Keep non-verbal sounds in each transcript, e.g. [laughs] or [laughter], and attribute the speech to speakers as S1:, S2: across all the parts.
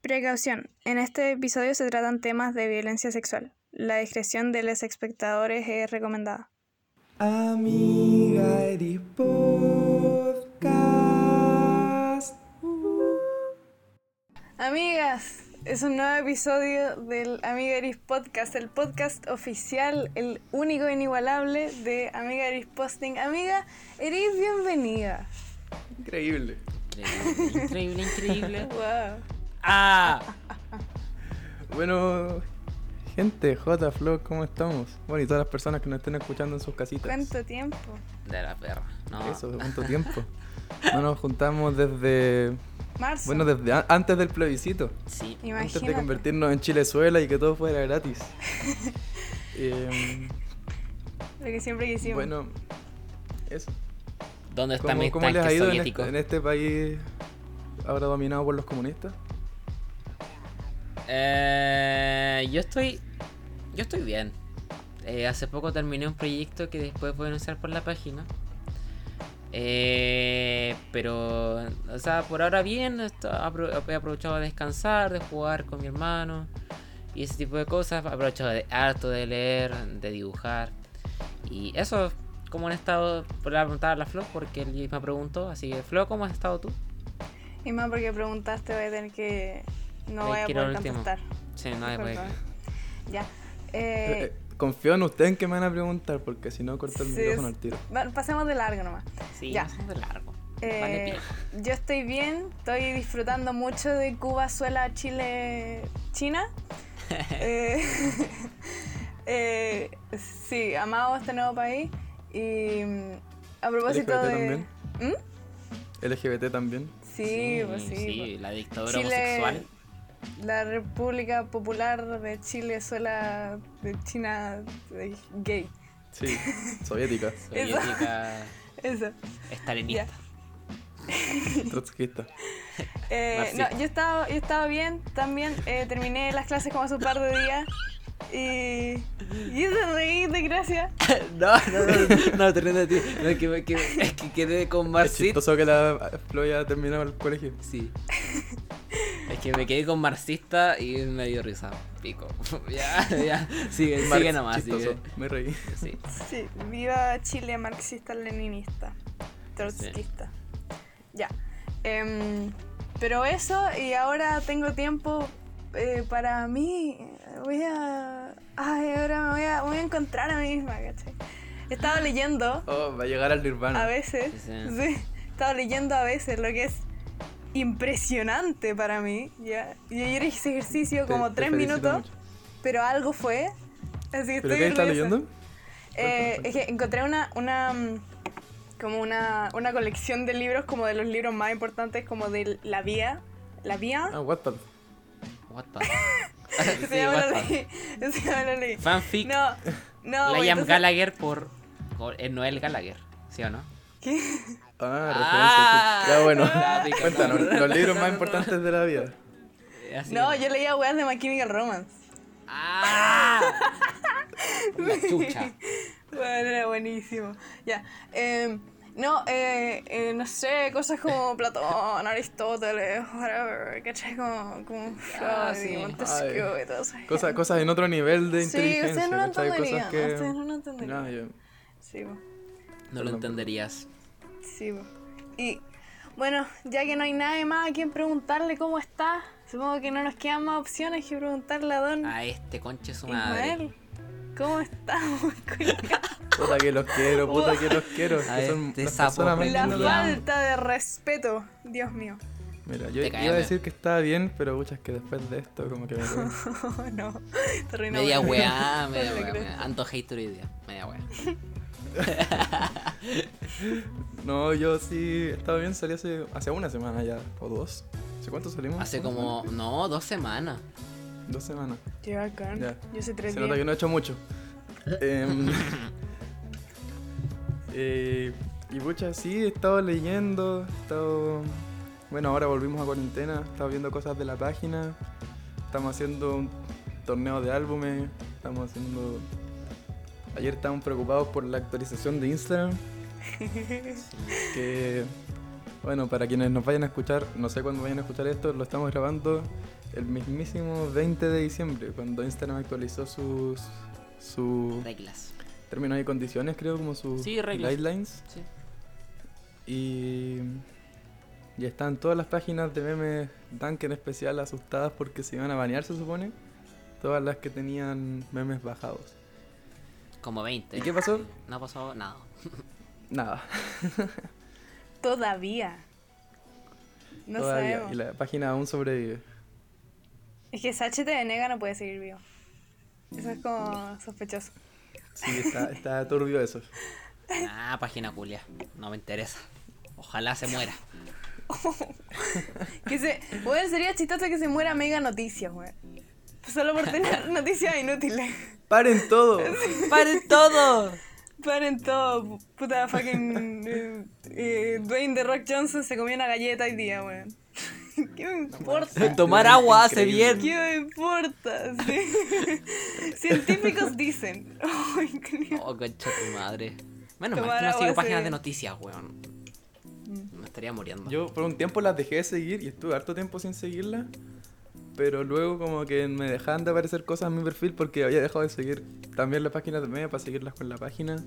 S1: Precaución. En este episodio se tratan temas de violencia sexual. La discreción de los espectadores es recomendada.
S2: Amiga Eris Podcast.
S1: Amigas, es un nuevo episodio del Amiga Eris Podcast, el podcast oficial, el único e inigualable de Amiga Eris Posting. Amiga Eris, bienvenida.
S2: Increíble.
S3: Increíble, increíble, increíble. [laughs]
S1: Wow.
S3: ¡Ah! [laughs]
S2: Bueno, gente, J Flow, ¿cómo estamos? Bueno, y todas las personas que nos estén escuchando en sus casitas.
S1: ¿Cuánto tiempo?
S3: De la perra. No.
S2: Eso, [laughs] ¿cuánto tiempo? No nos juntamos desde.
S1: Marzo.
S2: Bueno, desde a- antes del plebiscito.
S3: Sí.
S2: Antes de
S1: Imagínate.
S2: convertirnos en Chilezuela y que todo fuera gratis. [laughs] Em,
S1: Lo que siempre quisimos.
S2: bueno, eso.
S3: ¿Dónde están
S2: ¿Cómo,
S3: mis
S2: cómo les ha ido en
S3: soviéticos?
S2: este, en este país ahora dominado por los comunistas?
S3: Eh, yo estoy. Yo estoy bien. Eh, hace poco terminé un proyecto que después voy a anunciar por la página. Eh, pero, o sea, por ahora bien. he aprovechado de descansar, de jugar con mi hermano y ese tipo de cosas. He aprovechado de harto de leer, de dibujar. Y eso, como han estado, por la preguntar a la Flo, porque él me preguntó. Así que, Flo, ¿cómo has estado tú?
S1: Y más porque preguntaste, voy a tener que. No voy a poder contestar.
S3: Sí, no.
S1: Ya.
S2: Eh,
S1: Eh,
S2: confío en ustedes que me van a preguntar, porque si no, corto el
S1: Sí,
S2: micrófono al tiro.
S1: bueno, pasemos de largo nomás.
S3: Sí,
S1: Ya.
S3: somos de largo.
S1: Eh,
S3: Vale,
S1: yo estoy bien, estoy disfrutando mucho de Cuba, Suela, Chile, China. [laughs] Eh, [laughs] eh, sí, amado este nuevo país. Y mm, a propósito
S2: LGBT
S1: de.
S2: también.
S1: ¿Mm?
S2: LGBT también.
S1: Sí, pues sí.
S3: sí,
S1: pues.
S3: la dictadura
S1: Chile-
S3: homosexual.
S1: La República Popular de Chile, Suela, de China, de gay.
S2: Sí, soviética, [laughs]
S3: Soviética,
S1: Eso.
S3: estalinista. [laughs]
S2: trotskista. [laughs]
S1: Eh, no, yo estaba, yo estaba bien también. eh, terminé las clases como hace un par de días. Y. Y te reí de gracia.
S3: No, no, no, no, te de ti. No, es que, que- es que quedé con
S2: Es
S3: Marcit.
S2: chistoso que la Flo ya terminó el colegio.
S3: Sí. Es que me quedé con marxista y me dio risa. Pico. [laughs] Ya, ya. Sigue, sigue nomás, sigue.
S2: Me reí.
S3: Sí.
S1: Sí, viva Chile marxista-leninista. Trotskista. Ya. Em, pero eso, y ahora tengo tiempo eh, para mí. Voy a. Ay, ahora me voy a, voy a encontrar a mí misma, ¿cachai? He estado leyendo.
S2: Oh, va a llegar al Nirvana.
S1: A veces,
S3: Sí,
S1: sí.
S3: sí.
S1: Estaba leyendo a veces lo que es impresionante para mí. ¿ya? Y ayer hice ese ejercicio
S2: Te-
S1: como
S2: te
S1: tres
S2: felicito
S1: minutos,
S2: mucho.
S1: pero algo fue. Así
S2: ¿Pero
S1: estoy
S2: qué estás leyendo?
S1: Eh, es que encontré una, una como una, una colección de libros como de los libros más importantes como de la vía. La vía.
S2: Ah, Wattpad. [laughs]
S1: Leí.
S3: Fanfic.
S1: No, no.
S3: Liam
S1: entonces-
S3: Gallagher por, Noel Gallagher. ¿Sí o no?
S1: ¿Qué?
S2: Ah, referencia. sí. Ya bueno,
S3: Ah,
S2: cuéntanos,
S3: no.
S2: los libros más importantes de la vida.
S3: Eh, así
S1: No,
S3: es.
S1: yo leía weas de My Chemical Romance.
S3: ¡Ah! [laughs] La chucha.
S1: Bueno, era buenísimo. Ya. eh, no, eh, eh, no sé, cosas como Platón, Aristóteles, whatever, ¿cachai? Como, como
S3: Ah,
S1: Freud
S3: sí.
S1: Montesquieu
S2: Ay.
S1: y todo eso.
S2: Cosas, cosas en otro nivel de
S1: Sí,
S2: inteligencia.
S1: ustedes no lo entenderían.
S2: Que...
S1: Ustedes no lo entenderían.
S2: No, yo-
S1: Sí,
S3: No lo entenderías.
S1: Sí. Y bueno, ya que no hay nadie más a quien preguntarle cómo está, supongo que no nos quedan más opciones que preguntarle a don
S3: A este conche su madre.
S1: Ismael. ¿Cómo estamos? [laughs]
S2: Puta que los quiero, puta que los quiero.
S3: A
S2: que son
S3: este sapo
S1: La falta de respeto, Dios mío.
S2: Mira, yo iba a decir que estaba bien, pero muchas que después de esto como que me [laughs]
S1: no, te arruinamos
S3: Media weá, [laughs] media
S1: No
S3: weá. Anto hater hoy día. Media weá. [laughs]
S2: No, yo sí estaba bien, salí hace, hace una semana ya, o dos. ¿Hace cuánto salimos?
S3: Hace
S2: ¿Una
S3: como. No, dos semanas.
S2: semana? Dos semanas.
S1: Qué bacán.
S2: Ya.
S1: Yo sé tres
S2: Se nota que no he hecho mucho. Em, [laughs] eh, y pucha, sí, he estado leyendo, he estado... Bueno, ahora volvimos a cuarentena, he estado viendo cosas de la página, estamos haciendo un torneo de álbumes, estamos haciendo... Ayer estábamos preocupados por la actualización de Instagram, [laughs] que, bueno, para quienes nos vayan a escuchar, no sé cuándo vayan a escuchar esto, lo estamos grabando el mismísimo 20 de diciembre, cuando Instagram actualizó sus su
S3: Reglas.
S2: términos y condiciones, creo, como sus
S3: Sí, reglas.
S2: guidelines.
S3: Sí.
S2: Y ya están todas las páginas de memes Dunk en especial asustadas porque se iban a banear, se supone. Todas las que tenían memes bajados.
S3: Como 20.
S2: ¿Y qué pasó?
S3: No pasó nada. [laughs]
S2: Nada.
S1: Todavía. No
S2: todavía.
S1: sabemos.
S2: Y la página aún sobrevive.
S1: Es que Sache de Venega no puede seguir vivo. Eso es como sospechoso.
S2: Sí, está, está turbio eso. [laughs]
S3: Ah, página culia. No me interesa. Ojalá se muera. [laughs]
S1: Que se, bueno, sería chistoso que se muera Mega Noticias, weón. Solo por tener noticias inútiles. [laughs]
S2: ¡Paren todo!
S3: ¡Paren todo!
S1: Paren todo, puta fucking. eh, eh, Dwayne The Rock Johnson se comió una galleta hoy día, weón. [laughs] ¿Qué me importa?
S3: Tomar agua hace
S2: Increíble.
S3: bien.
S1: ¿Qué me importa? Sí. [laughs] Científicos dicen. Ay, qué-
S3: Oh, concha tu madre. Menos mal
S1: Tomar
S3: que no sigo páginas de noticias, weón. Me estaría muriendo.
S2: Yo por un tiempo las dejé de seguir y estuve harto tiempo sin seguirlas. Pero luego como que me dejaban de aparecer cosas en mi perfil porque había dejado de seguir también las páginas de memes para seguirlas con la página.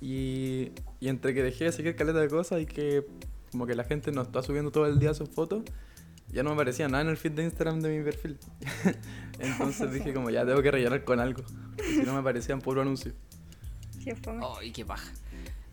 S2: Y, y entre que dejé de seguir caleta de cosas y que como que la gente no está subiendo todo el día sus fotos, ya no me aparecía nada en el feed de Instagram de mi perfil. [laughs] Entonces dije como ya tengo que rellenar con algo. Si no me aparecían puro anuncio.
S1: qué fome.
S3: Ay, qué paja.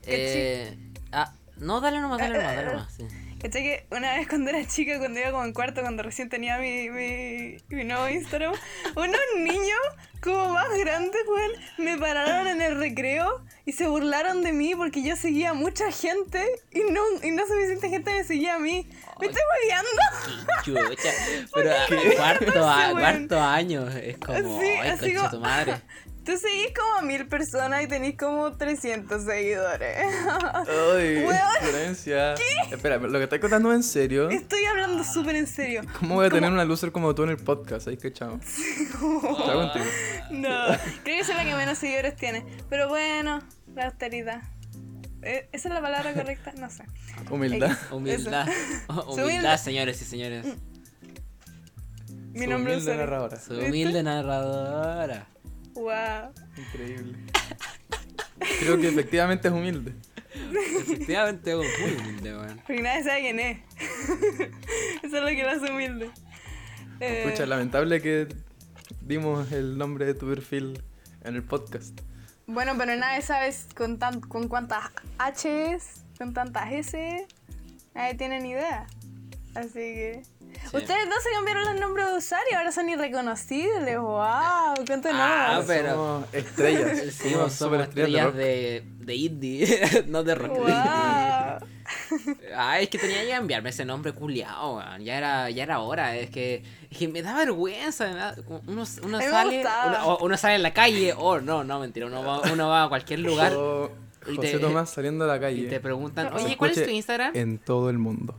S3: Eh, ah, no, dale nomás, dale nomás, dale nomás. sí.
S1: ¿Cachai que una vez cuando era chica, cuando iba como en cuarto, cuando recién tenía mi, mi, mi nuevo Instagram, unos niños como más grandes, weón, me pararon en el recreo y se burlaron de mí porque yo seguía a mucha gente y no, y no suficiente gente me seguía a mí. ¿Me estoy
S3: chucha. [laughs] Pero a- cuarto, a- cuarto año es como,
S1: Sí,
S3: ay,
S1: así como-
S3: tu madre. [laughs]
S1: Tú seguís como a mil personas y tenés como 300 seguidores.
S2: ¡Ay! [laughs]
S1: Weón.
S2: Florencia. Espera, ¿lo que estás contando es en serio?
S1: Estoy hablando súper en serio.
S2: ¿Cómo voy a tener una loser como tú en el podcast? Ahí que chao. [laughs] Chao contigo.
S1: No, creo que soy la que menos seguidores tiene. Pero bueno, la austeridad. Eh, ¿Esa es la palabra [laughs] correcta? No sé.
S2: Humildad.
S3: Humildad.
S1: Su
S3: Humildad, señores y señores.
S1: Mi
S2: Su
S1: nombre es
S2: humilde narradora.
S3: Su humilde narradora.
S1: Wow.
S2: Increíble. Creo que efectivamente es humilde.
S3: Efectivamente, muy humilde, weón.
S1: Porque nadie sabe quién es. Eso es lo que lo hace humilde. Eh,
S2: Escucha, lamentable que dimos el nombre de tu perfil en el podcast.
S1: bueno, pero nadie sabe con, tan, con cuántas H es, con tantas S. Nadie tiene ni idea. Así que.
S3: Sí.
S1: Ustedes dos se cambiaron los nombres de usuario, ahora son irreconocibles. ¡Wow! ¡Cuéntanos!
S3: Ah, pero-
S2: Somos estrellas.
S3: Sí, [laughs]
S2: somos
S3: somos
S2: super estrellas
S3: estrellas
S2: de
S3: de, de indie, [laughs] no de rock.
S1: ¡Wow!
S3: Ah, es que tenía que cambiarme ese nombre culiao, weón. Ya era, ya era hora, es que, es que me da vergüenza, me da- uno, uno sale, uno, uno sale en la calle, o no, no, mentira, uno va, uno va a cualquier lugar
S2: O
S3: Y
S2: José
S3: te-
S2: Tomás saliendo a la
S3: y
S2: calle.
S3: te preguntan, oye, ¿cuál es tu Instagram?
S2: En todo el mundo.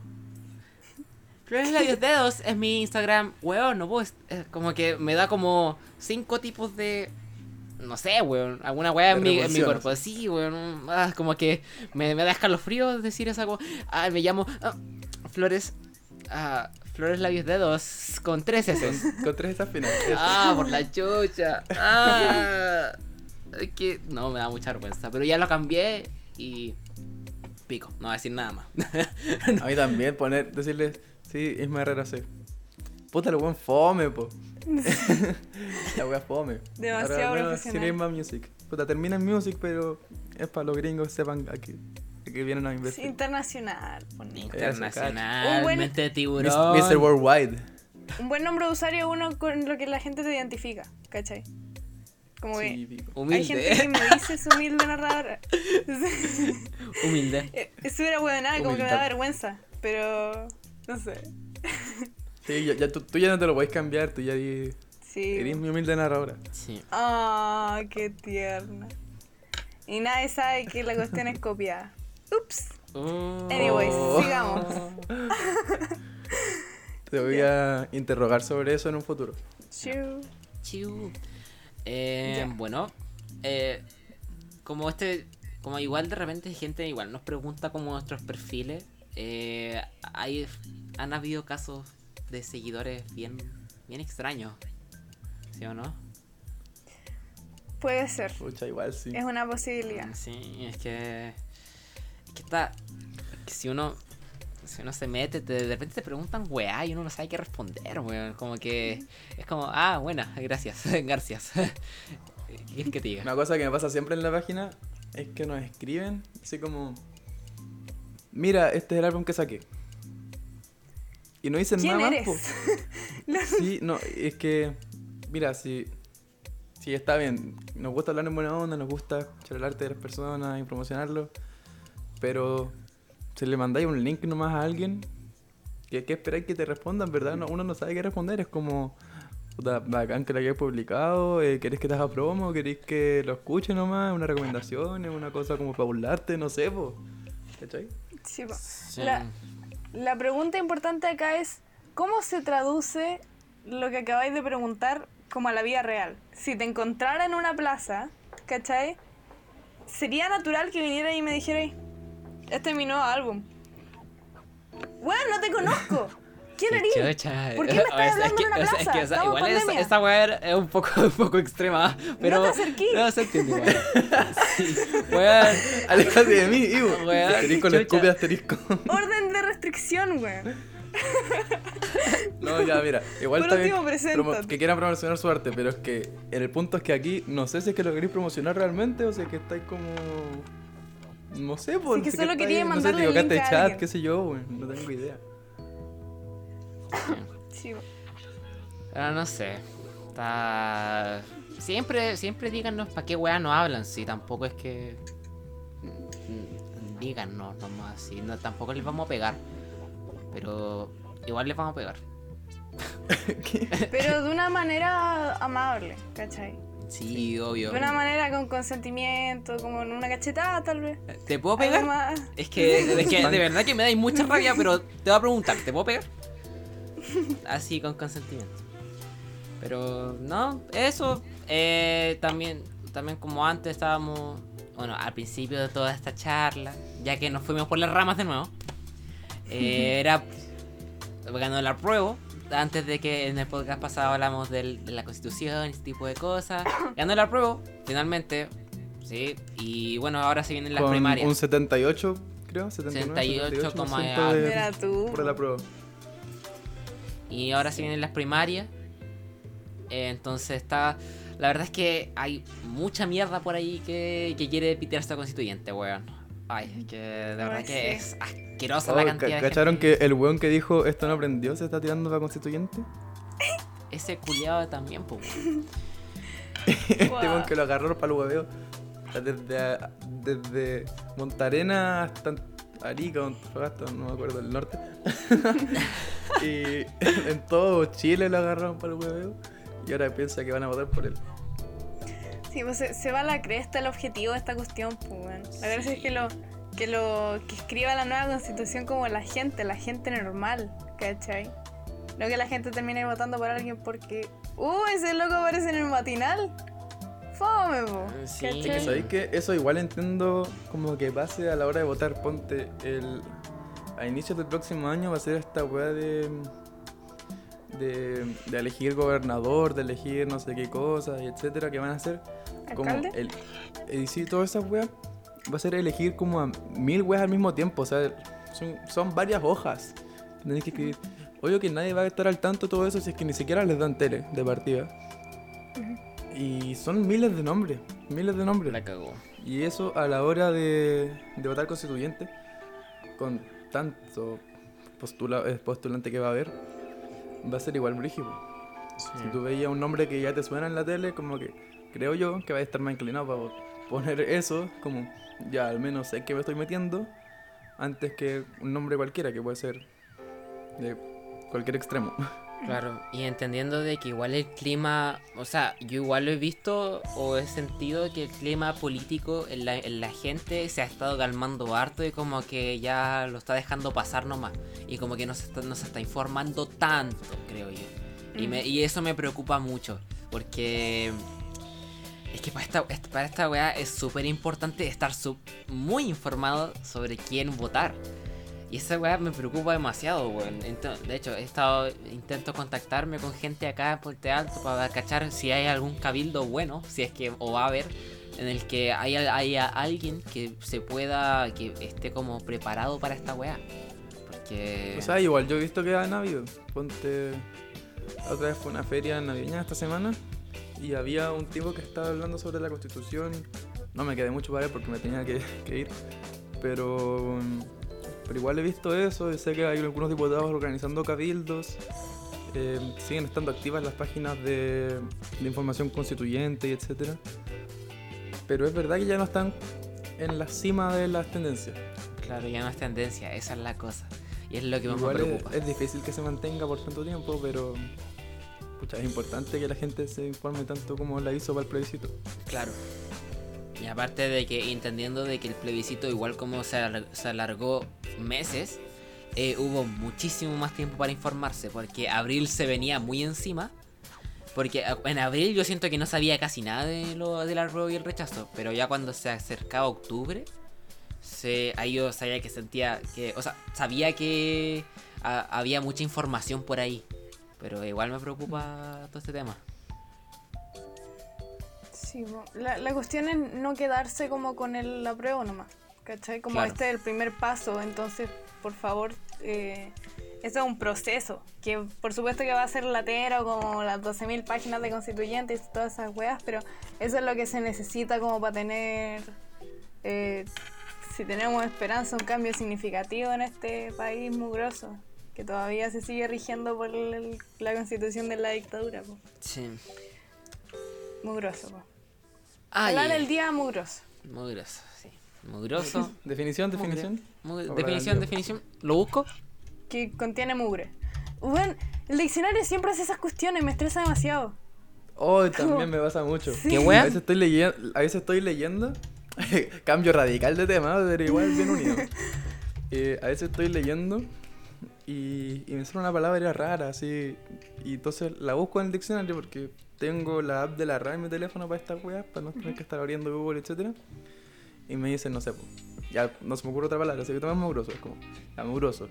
S3: Flores Labios Dedos es mi Instagram, weón, no puedo, es como que me da como cinco tipos de, no sé, weón, alguna weá en mi, en mi cuerpo, sí, weón, ah, como que me, me da escalofrío decir esa como, ah, me llamo ah, Flores, ah, Flores Labios Dedos con tres S.
S2: Con, tres estas finales. [laughs]
S3: Ah, por la chucha. Ah, que no me da mucha vergüenza, pero ya lo cambié y pico, no voy a decir nada más. [laughs]
S2: A mí también poner, decirle, sí, Isma Herrera C. Puta, el buen fome, po. [laughs] la wea fome.
S1: Demasiado
S2: Ahora,
S1: profesional.
S2: Sin Isma Music. Puta, termina en Music, pero es para los gringos sepan a que, a que vienen a
S1: Es
S2: invertir.
S1: internacional. bonito.
S3: Internacionalmente
S2: Mis-
S3: tiburón.
S2: Mr. Worldwide.
S1: Un buen nombre de usuario es uno con lo que la gente te identifica, ¿cachai? Como que
S2: Sí, pico.
S1: hay gente que
S3: Humilde.
S1: me dice su humilde narradora. [laughs]
S3: Humilde. [laughs]
S1: Eh, Eso era bueno, nada, como que me da vergüenza. Pero no sé.
S2: Sí, ya, ya tú, tú ya no te lo podés cambiar, tú ya
S1: Sí.
S2: eres mi humilde narradora.
S3: Sí.
S1: Ah, qué tierna. Y nadie sabe que la cuestión es copiada. Ups.
S3: Oh.
S1: Anyways,
S2: Oh.
S1: sigamos. [laughs]
S2: Te voy a interrogar sobre eso en un futuro.
S1: Chiu.
S3: Chiu. Eh. Bueno, eh, como este, como igual de repente gente igual nos pregunta como nuestros perfiles, eh, hay, han habido casos de seguidores bien bien extraño. ¿Sí o no?
S1: Puede ser.
S2: Pucha, igual sí.
S1: Es una posibilidad.
S3: Sí, es que. Es que está. que si uno. Si uno se mete, te- de repente te preguntan weá y uno no sabe qué responder, weón. Como que. Es como, ah, buena, gracias, [laughs] gracias. [laughs] ¿Qué que te diga?
S2: Una cosa que me pasa siempre en la página es que nos escriben así como... Mira, este es el álbum que saqué. Y no dicen
S1: ¿Quién
S2: nada
S1: eres?
S2: más. [laughs] Sí, no, es que... Mira, si... Si está bien, nos gusta hablar en buena onda, nos gusta escuchar el arte de las personas y promocionarlo, pero si le mandáis un link nomás a alguien, ¿qué, qué esperáis que te respondan, verdad? No, uno no sabe qué responder, es como, puta, bacán que lo hayáis publicado, eh, ¿querés que te haga promo? ¿Querés que lo escuche nomás? ¿Una recomendación? ¿Es una cosa como para burlarte? No sé, po. ¿Cachai?
S1: Sí, po.
S3: Sí.
S1: La, la pregunta importante acá es, ¿cómo se traduce lo que acabáis de preguntar como a la vida real? Si te encontrara en una plaza, ¿cachai? Sería natural que viniera y me dijera, este es mi nuevo álbum. Bueno, no te conozco. ¿Quién
S3: chucha.
S1: ¿Por qué me estás
S3: sea, [laughs] es
S1: hablando
S3: que-
S1: en una
S3: sea, es
S1: plaza?
S3: que, o sea, igual esa,
S1: pandemia.
S3: esa weá es un poco, [laughs] un poco extrema, pero...
S1: te acerquí.
S3: No, se entiende igual. [laughs] Sí, weón.
S2: Aléjate de mí, Ivo.
S3: Weón,
S2: Asterisco, le escupe asterisco.
S1: Orden de restricción, weón.
S2: No, ya, mira, igual
S1: Por
S2: está bien
S1: último,
S2: que quieran promocionar su arte, pero es que el punto es que aquí no sé si es que lo queréis promocionar realmente o si es que estáis como... No sé, pues.
S1: que
S2: no sé
S1: solo
S2: qué
S1: quería mandarle
S2: No
S1: el
S2: sé,
S1: link
S2: te
S1: a
S2: chat,
S1: alguien.
S2: qué sé yo, weón, no tengo idea. [laughs]
S1: Sí.
S3: Ah, no sé. Está... Siempre, siempre díganos para qué weá no hablan, si tampoco es que... mm, Díganos nomás, si no, tampoco les vamos a pegar. Pero igual les vamos a pegar. [laughs]
S1: Pero de una manera amable, ¿cachai?
S3: Sí, obvio.
S1: De una manera con consentimiento, como en una cachetada tal vez.
S3: ¿Te puedo pegar?
S1: Además,
S3: Es que, es que de [laughs] verdad que me dais mucha rabia, pero te voy a preguntar, ¿te puedo pegar? Así con consentimiento. Pero no, eso eh, también, también como antes estábamos, bueno, al principio de toda esta charla, ya que nos fuimos por las ramas de nuevo, eh, [laughs] era ganó la prueba. Antes de que en el podcast pasado hablamos del- de la constitución y ese tipo de cosas. [coughs] Ganó la prueba, finalmente. Sí, y bueno, ahora se vienen las
S2: Con
S3: primarias.
S2: un 78, creo, 79,
S3: 78,
S2: 78% de-
S1: Mira tú.
S2: por la prueba.
S3: Y ahora se vienen las primarias. Eh, entonces está. La verdad es que hay mucha mierda por ahí que, que quiere pitearse a constituyente, weón. Ay, es que de verdad
S1: Ay,
S3: que
S1: sí.
S3: es asquerosa
S2: Oh,
S3: la
S2: ca-
S3: cantidad de
S2: ¿Cacharon
S3: gente.
S2: que el weón que dijo esto no aprendió se está tirando para constituyente? [laughs]
S3: Ese culiado también, pues. weón. [laughs]
S2: Este weón que lo agarró para el hueveo. Desde, desde Montarena hasta Arica, Antofagasta, no me acuerdo, el norte. [laughs] y [laughs] en todo Chile lo agarraron para el hueveo. Y ahora piensa que van a votar por él.
S1: Sí, pues se, se va a la cresta el objetivo de esta cuestión, pues, weón. La gracia es que lo, que lo que escriba la nueva constitución como la gente, la gente normal, ¿cachai? No que la gente termine votando por alguien porque, uh, ese loco aparece en el matinal. Fome, po.
S3: Sí.
S1: ¿cachai?
S2: Es que sabéis que eso igual entiendo como que pase a la hora de votar. Ponte el. A inicios del próximo año va a ser esta weá de. De, de elegir gobernador, de elegir no sé qué cosas, etcétera, que van a hacer. Como
S1: ¿Alcalde?
S2: el, y sí, todas esas weas va a ser elegir como a mil weas al mismo tiempo. O sea, son, son varias hojas. Tenéis que escribir. Obvio que nadie va a estar al tanto de todo eso si es que ni siquiera les dan tele de partida. Y son miles de nombres, miles de nombres.
S3: La cagó.
S2: Y eso a la hora de, de votar constituyente, con tanto postula, eh, postulante que va a haber, va a ser igual brígido. Si tú veías un nombre que ya te suena en la tele, como que creo yo que va a estar más inclinado para poner eso, como ya al menos sé que me estoy metiendo, antes que un nombre cualquiera que puede ser de cualquier extremo. [laughs]
S3: Claro, y entendiendo de que igual el clima, o sea, yo igual lo he visto o he sentido que el clima político en la, en la gente se ha estado calmando harto y como que ya lo está dejando pasar nomás. Y como que no se está, no se está informando tanto, creo yo. Y, me- y eso me preocupa mucho, porque es que para esta, est- para esta weá es súper importante estar sub- muy informado sobre quién votar. Y esa weá me preocupa demasiado, weón. De hecho, he estado, intento contactarme con gente acá en Puente Alto para cachar si hay algún cabildo bueno, si es que, o va a haber, en el que haya, haya alguien que se pueda, que esté como preparado para esta weá. Porque...
S2: O sea, igual yo he visto que han habido. Ponte. Otra vez fue una feria navideña esta semana y había un tipo que estaba hablando sobre la constitución. No me quedé mucho para ver porque me tenía que, que ir. Pero. Pero igual he visto eso y sé que hay algunos diputados organizando cabildos. eh, siguen estando activas las páginas de, de información constituyente y etcétera. Pero es verdad que ya no están en la cima de las tendencias.
S3: Claro, ya no es tendencia, esa es la cosa. Y es lo que más me
S2: Igual es,
S3: preocupa.
S2: es difícil que se mantenga por tanto tiempo, pero pucha, es importante que la gente se informe tanto como la hizo para el plebiscito.
S3: Claro. Y aparte de que, entendiendo de que el plebiscito, igual como se alargó meses, eh, hubo muchísimo más tiempo para informarse, porque abril se venía muy encima. Porque en abril yo siento que no sabía casi nada de lo del apruebo y el rechazo, pero ya cuando se acercaba octubre, se, ahí yo sabía que sentía que, o sea, sabía que había mucha información por ahí, pero igual me preocupa todo este tema.
S1: Sí, la, la cuestión es no quedarse como con el apruebo nomás. ¿Cachai? Como
S3: Claro.
S1: este es el primer paso, entonces, por favor, eh, eso es un proceso, que por supuesto que va a ser latero, como las 12.000 páginas de constituyentes y todas esas weas, pero eso es lo que se necesita como para tener, eh, si tenemos esperanza, un cambio significativo en este país mugroso, que todavía se sigue rigiendo por el- la constitución de la dictadura. po.
S3: Sí.
S1: Mugroso. po. Hablar el día mugroso.
S3: Mugroso. Mugroso. [laughs]
S2: Definición,
S3: Mugre.
S2: definición.
S3: Mu-
S2: Ahora
S3: definición, definición. ¿Lo busco?
S1: que contiene mugre. Bueno, el diccionario siempre hace esas cuestiones, me estresa demasiado.
S2: Oh, [laughs] también me pasa mucho.
S1: Sí.
S3: ¿Qué
S2: A veces estoy leyendo, a veces estoy leyendo, [laughs] cambio radical de tema, pero igual bien unido. Eh, a veces estoy leyendo y, y me sale una palabra rara, así, y entonces la busco en el diccionario porque tengo la app de la RAE en mi teléfono para estas weas, para no tener que estar abriendo Google, etcétera. Y me dicen, no sé, po, ya no se me ocurre otra palabra, así que tomas mugroso, es como, ya mugroso,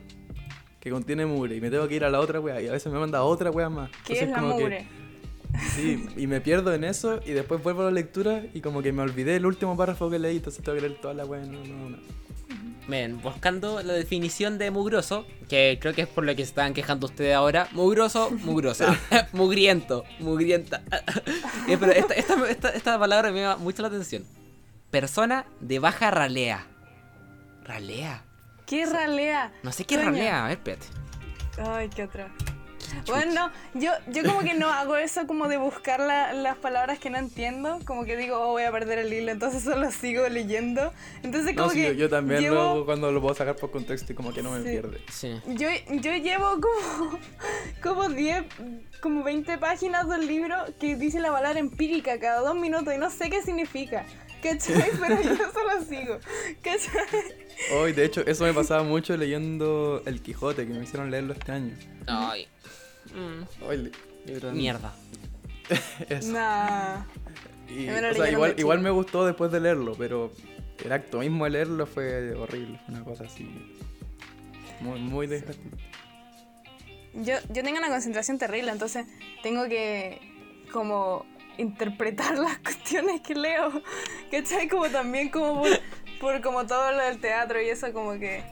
S2: que contiene mugre, y me tengo que ir a la otra wea, y a veces me manda otra wea más.
S1: ¿Qué
S2: Entonces
S1: es la
S2: como que-
S1: mugre?
S2: Sí, y me pierdo en eso y después vuelvo a la lectura y como que me olvidé el último párrafo que leí, entonces tengo que leer toda la weá. No, no, no.
S3: Ven, buscando la definición de mugroso, que creo que es por lo que se estaban quejando ustedes ahora. Mugroso, mugrosa. [laughs] Mugriento, mugrienta. [laughs] Eh, pero esta, esta, esta, esta palabra me llama mucho la atención. Persona de baja ralea. ¿Ralea?
S1: ¿Qué ralea?
S3: No sé qué
S1: Coño.
S3: ralea. A ver, espérate.
S1: Ay, qué otra. Bueno, no, yo, yo como que no hago eso como de buscar la- las palabras que no entiendo, como que digo, oh, voy a perder el hilo, entonces solo sigo leyendo. Entonces como
S2: No, sí,
S1: que
S2: yo, yo también
S1: llevo,
S2: lo hago cuando lo puedo sacar por contexto y como que no me
S1: Sí.
S2: pierde.
S3: Sí.
S1: Yo, yo llevo como, [laughs] como 10, como 20 páginas del libro que dice la palabra empírica cada dos minutos y no sé qué significa. ¿Cachai? [laughs] Pero yo solo sigo. ¿Cachai?
S2: Hoy, de hecho, eso me pasaba mucho leyendo El Quijote, que me hicieron leerlo este año.
S3: Ay. Mm,
S2: Hoy,
S3: libro de mierda. [laughs]
S2: eso.
S1: Nah.
S2: Y, o sea, igual, igual me gustó después de leerlo, pero el acto mismo de leerlo fue horrible, fue una cosa así. Muy, muy desgastante.
S1: Yo, yo tengo una concentración terrible, entonces tengo que como interpretar [laughs] las cuestiones que leo. ¿Cachai? Como también como por, por como todo lo del teatro y eso como que...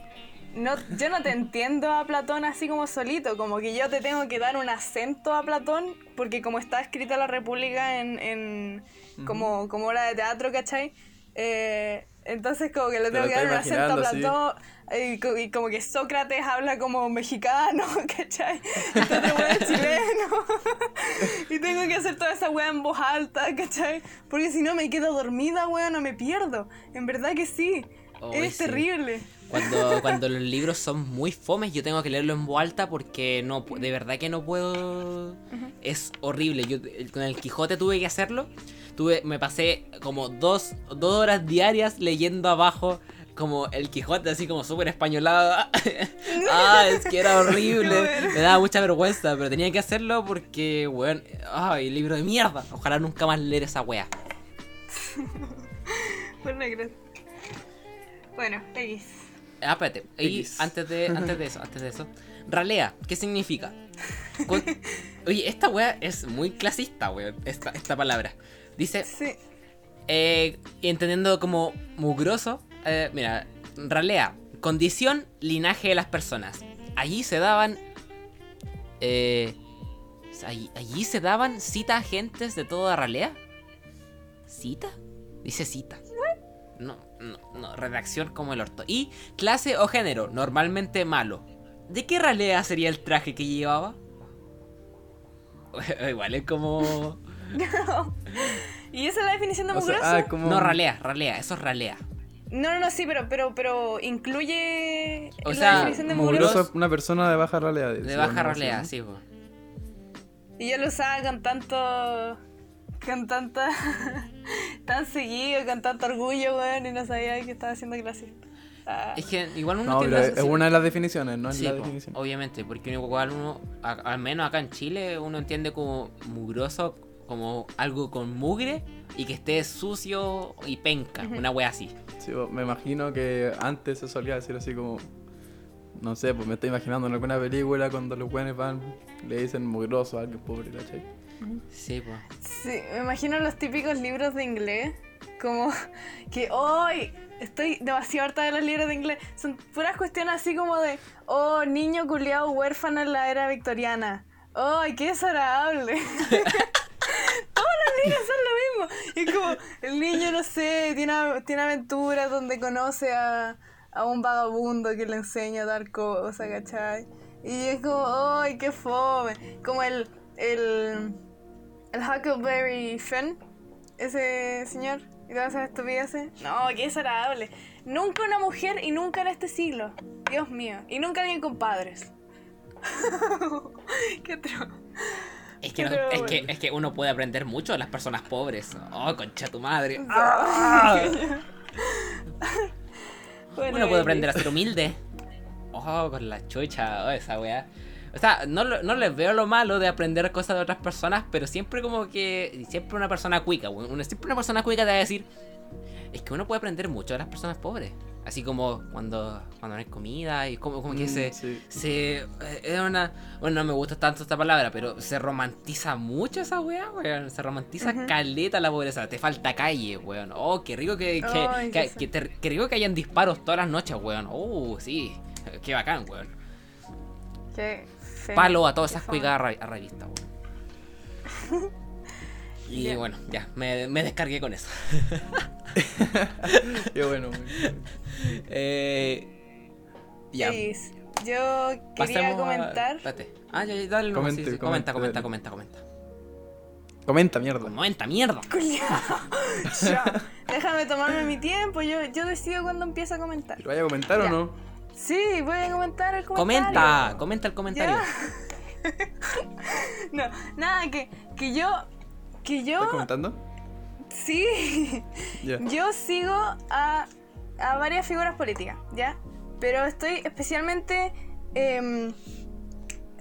S1: No, yo no te entiendo a Platón así como solito, como que yo te tengo que dar un acento a Platón, porque como está escrita la República en, en como, como obra de teatro, ¿cachai? Eh, entonces como que le tengo que dar un acento a Platón y, y como que Sócrates habla como mexicano, [laughs] ¿cachai? Entonces weón es chileno. [laughs] y tengo que hacer toda esa weá en voz alta, ¿cachai? Porque si no me quedo dormida, weón, no me pierdo. En verdad que sí.
S3: Ay,
S1: es
S3: sí.
S1: terrible.
S3: Cuando, [laughs] cuando los libros son muy fomes, yo tengo que leerlo en voz alta porque no de verdad que no puedo. Es horrible. Yo eh, con el Quijote tuve que hacerlo. Tuve, me pasé como dos, dos horas diarias leyendo abajo como el Quijote, así como súper españolado. [laughs] ah, es que era horrible. Me daba mucha vergüenza, pero tenía que hacerlo porque, weón, ay, libro de mierda. Ojalá nunca más leer esa wea. [laughs]
S1: Bueno, X.
S3: Ah, espérate. Y antes de, [laughs] antes de eso, antes de eso. Ralea, ¿qué significa? Con- Oye, esta wea es muy clasista, weón. Esta, esta palabra. Dice,
S1: Sí.
S3: eh, entendiendo como mugroso. Eh, mira, ralea, condición, linaje de las personas. Allí se daban. Eh, allí, allí se daban cita a gentes de toda ralea. ¿Cita? Dice cita. No, no, no, redacción como el orto. Y clase o género, normalmente malo. ¿De qué ralea sería el traje que llevaba? [laughs] Igual es como. [laughs]
S1: ¿Y esa es la definición de
S2: O sea,
S1: mugroso?
S2: ah, como...
S3: No, ralea, ralea, eso es ralea.
S1: No, no, no, sí, pero, pero, pero incluye
S3: O
S1: la
S3: sea,
S1: definición de
S3: mugroso-
S2: es una persona de baja realidad.
S3: De baja ralea, sí, po.
S1: Y yo lo usaba con tanto. con tanta. [laughs] tan seguido, con tanto orgullo, weón, y no sabía que estaba haciendo clasista. Ah,
S3: Es que igual uno
S2: No,
S3: tiende
S2: pero es una de las definiciones, no es
S3: Sí,
S2: la
S3: po,
S2: definición.
S3: obviamente, porque igual uno, a- al menos acá en Chile, uno entiende como mugroso como algo con mugre y que esté sucio y penca, una wea así.
S2: Sí, me imagino que antes se solía decir así como. No sé, pues me estoy imaginando en alguna película cuando los buenos van, le dicen mugroso a alguien pobre, ¿cachai?
S3: Sí, pues.
S1: Sí, me imagino los típicos libros de inglés. Como [laughs] que hoy estoy demasiado harta de los libros de inglés. Son puras cuestiones así como de, oh, niño culiado huérfano en la era victoriana. ¡Ay, qué desagradable! [laughs] Todos los libros son mismo. Es como, el niño, no sé, tiene, tiene aventuras donde conoce a, a un vagabundo que le enseña a dar cosas, ¿cachai? Y es como, ¡ay, qué fome! Como el, el, el Huckleberry Finn, ese señor, y todas esas estupideces. No, qué desagradable. Nunca una mujer y nunca en este siglo. Dios mío. Y nunca alguien con padres. [laughs] qué atroz.
S3: Es que, no- es, que, es que uno puede aprender mucho de las personas pobres. Oh, concha tu madre. [laughs]
S1: Bueno,
S3: Uno puede aprender a ser humilde. Oh, con la chucha, oh, esa weá. O sea, no, no les veo lo malo de aprender cosas de otras personas, pero siempre como que. Siempre una persona cuica. Una- Siempre una persona cuica te va a decir. Es que uno puede aprender mucho de las personas pobres. Así como cuando, cuando no hay comida y como, como que
S2: Mm,
S3: se.
S2: sí.
S3: se eh, es una. Bueno, no me gusta tanto esta palabra, pero se romantiza mucho esa weá, weón. Se romantiza
S1: Ujú.
S3: caleta la pobreza. Te falta calle, weón. Oh, qué rico que, que,
S1: Ay,
S3: que- que te- rico que hayan disparos todas las noches, weón. Oh, sí. Qué bacán, weón.
S1: Qué feo.
S3: Palo a todas
S1: Qué
S3: esas cuicadas a a revista, weón. [laughs] Y bueno, ya, me, me descargué con eso. [laughs]
S2: Qué bueno, muy bien.
S3: Eh, ya.
S1: Yo quería
S3: pasemos a-
S1: comentar.
S3: Espérate. Ah, ya, ya, dale, sí,
S2: Comente,
S3: sí. Comenta,
S2: comente,
S3: comenta,
S2: dale.
S3: comenta, comenta.
S2: Comenta, mierda.
S3: Comenta, mierda. [laughs]
S1: Ya. Déjame tomarme mi tiempo. Yo, yo decido cuando empiezo a comentar.
S2: ¿Pero vaya a comentar
S1: Ya.
S2: o no?
S1: Sí, voy a comentar el comentario.
S3: Comenta, comenta el comentario. [laughs]
S1: No, nada, que, que yo. Que yo.
S2: ¿Estás comentando?
S1: Sí. [laughs] Yo sigo a, a varias figuras políticas, ¿ya? Pero estoy especialmente. em,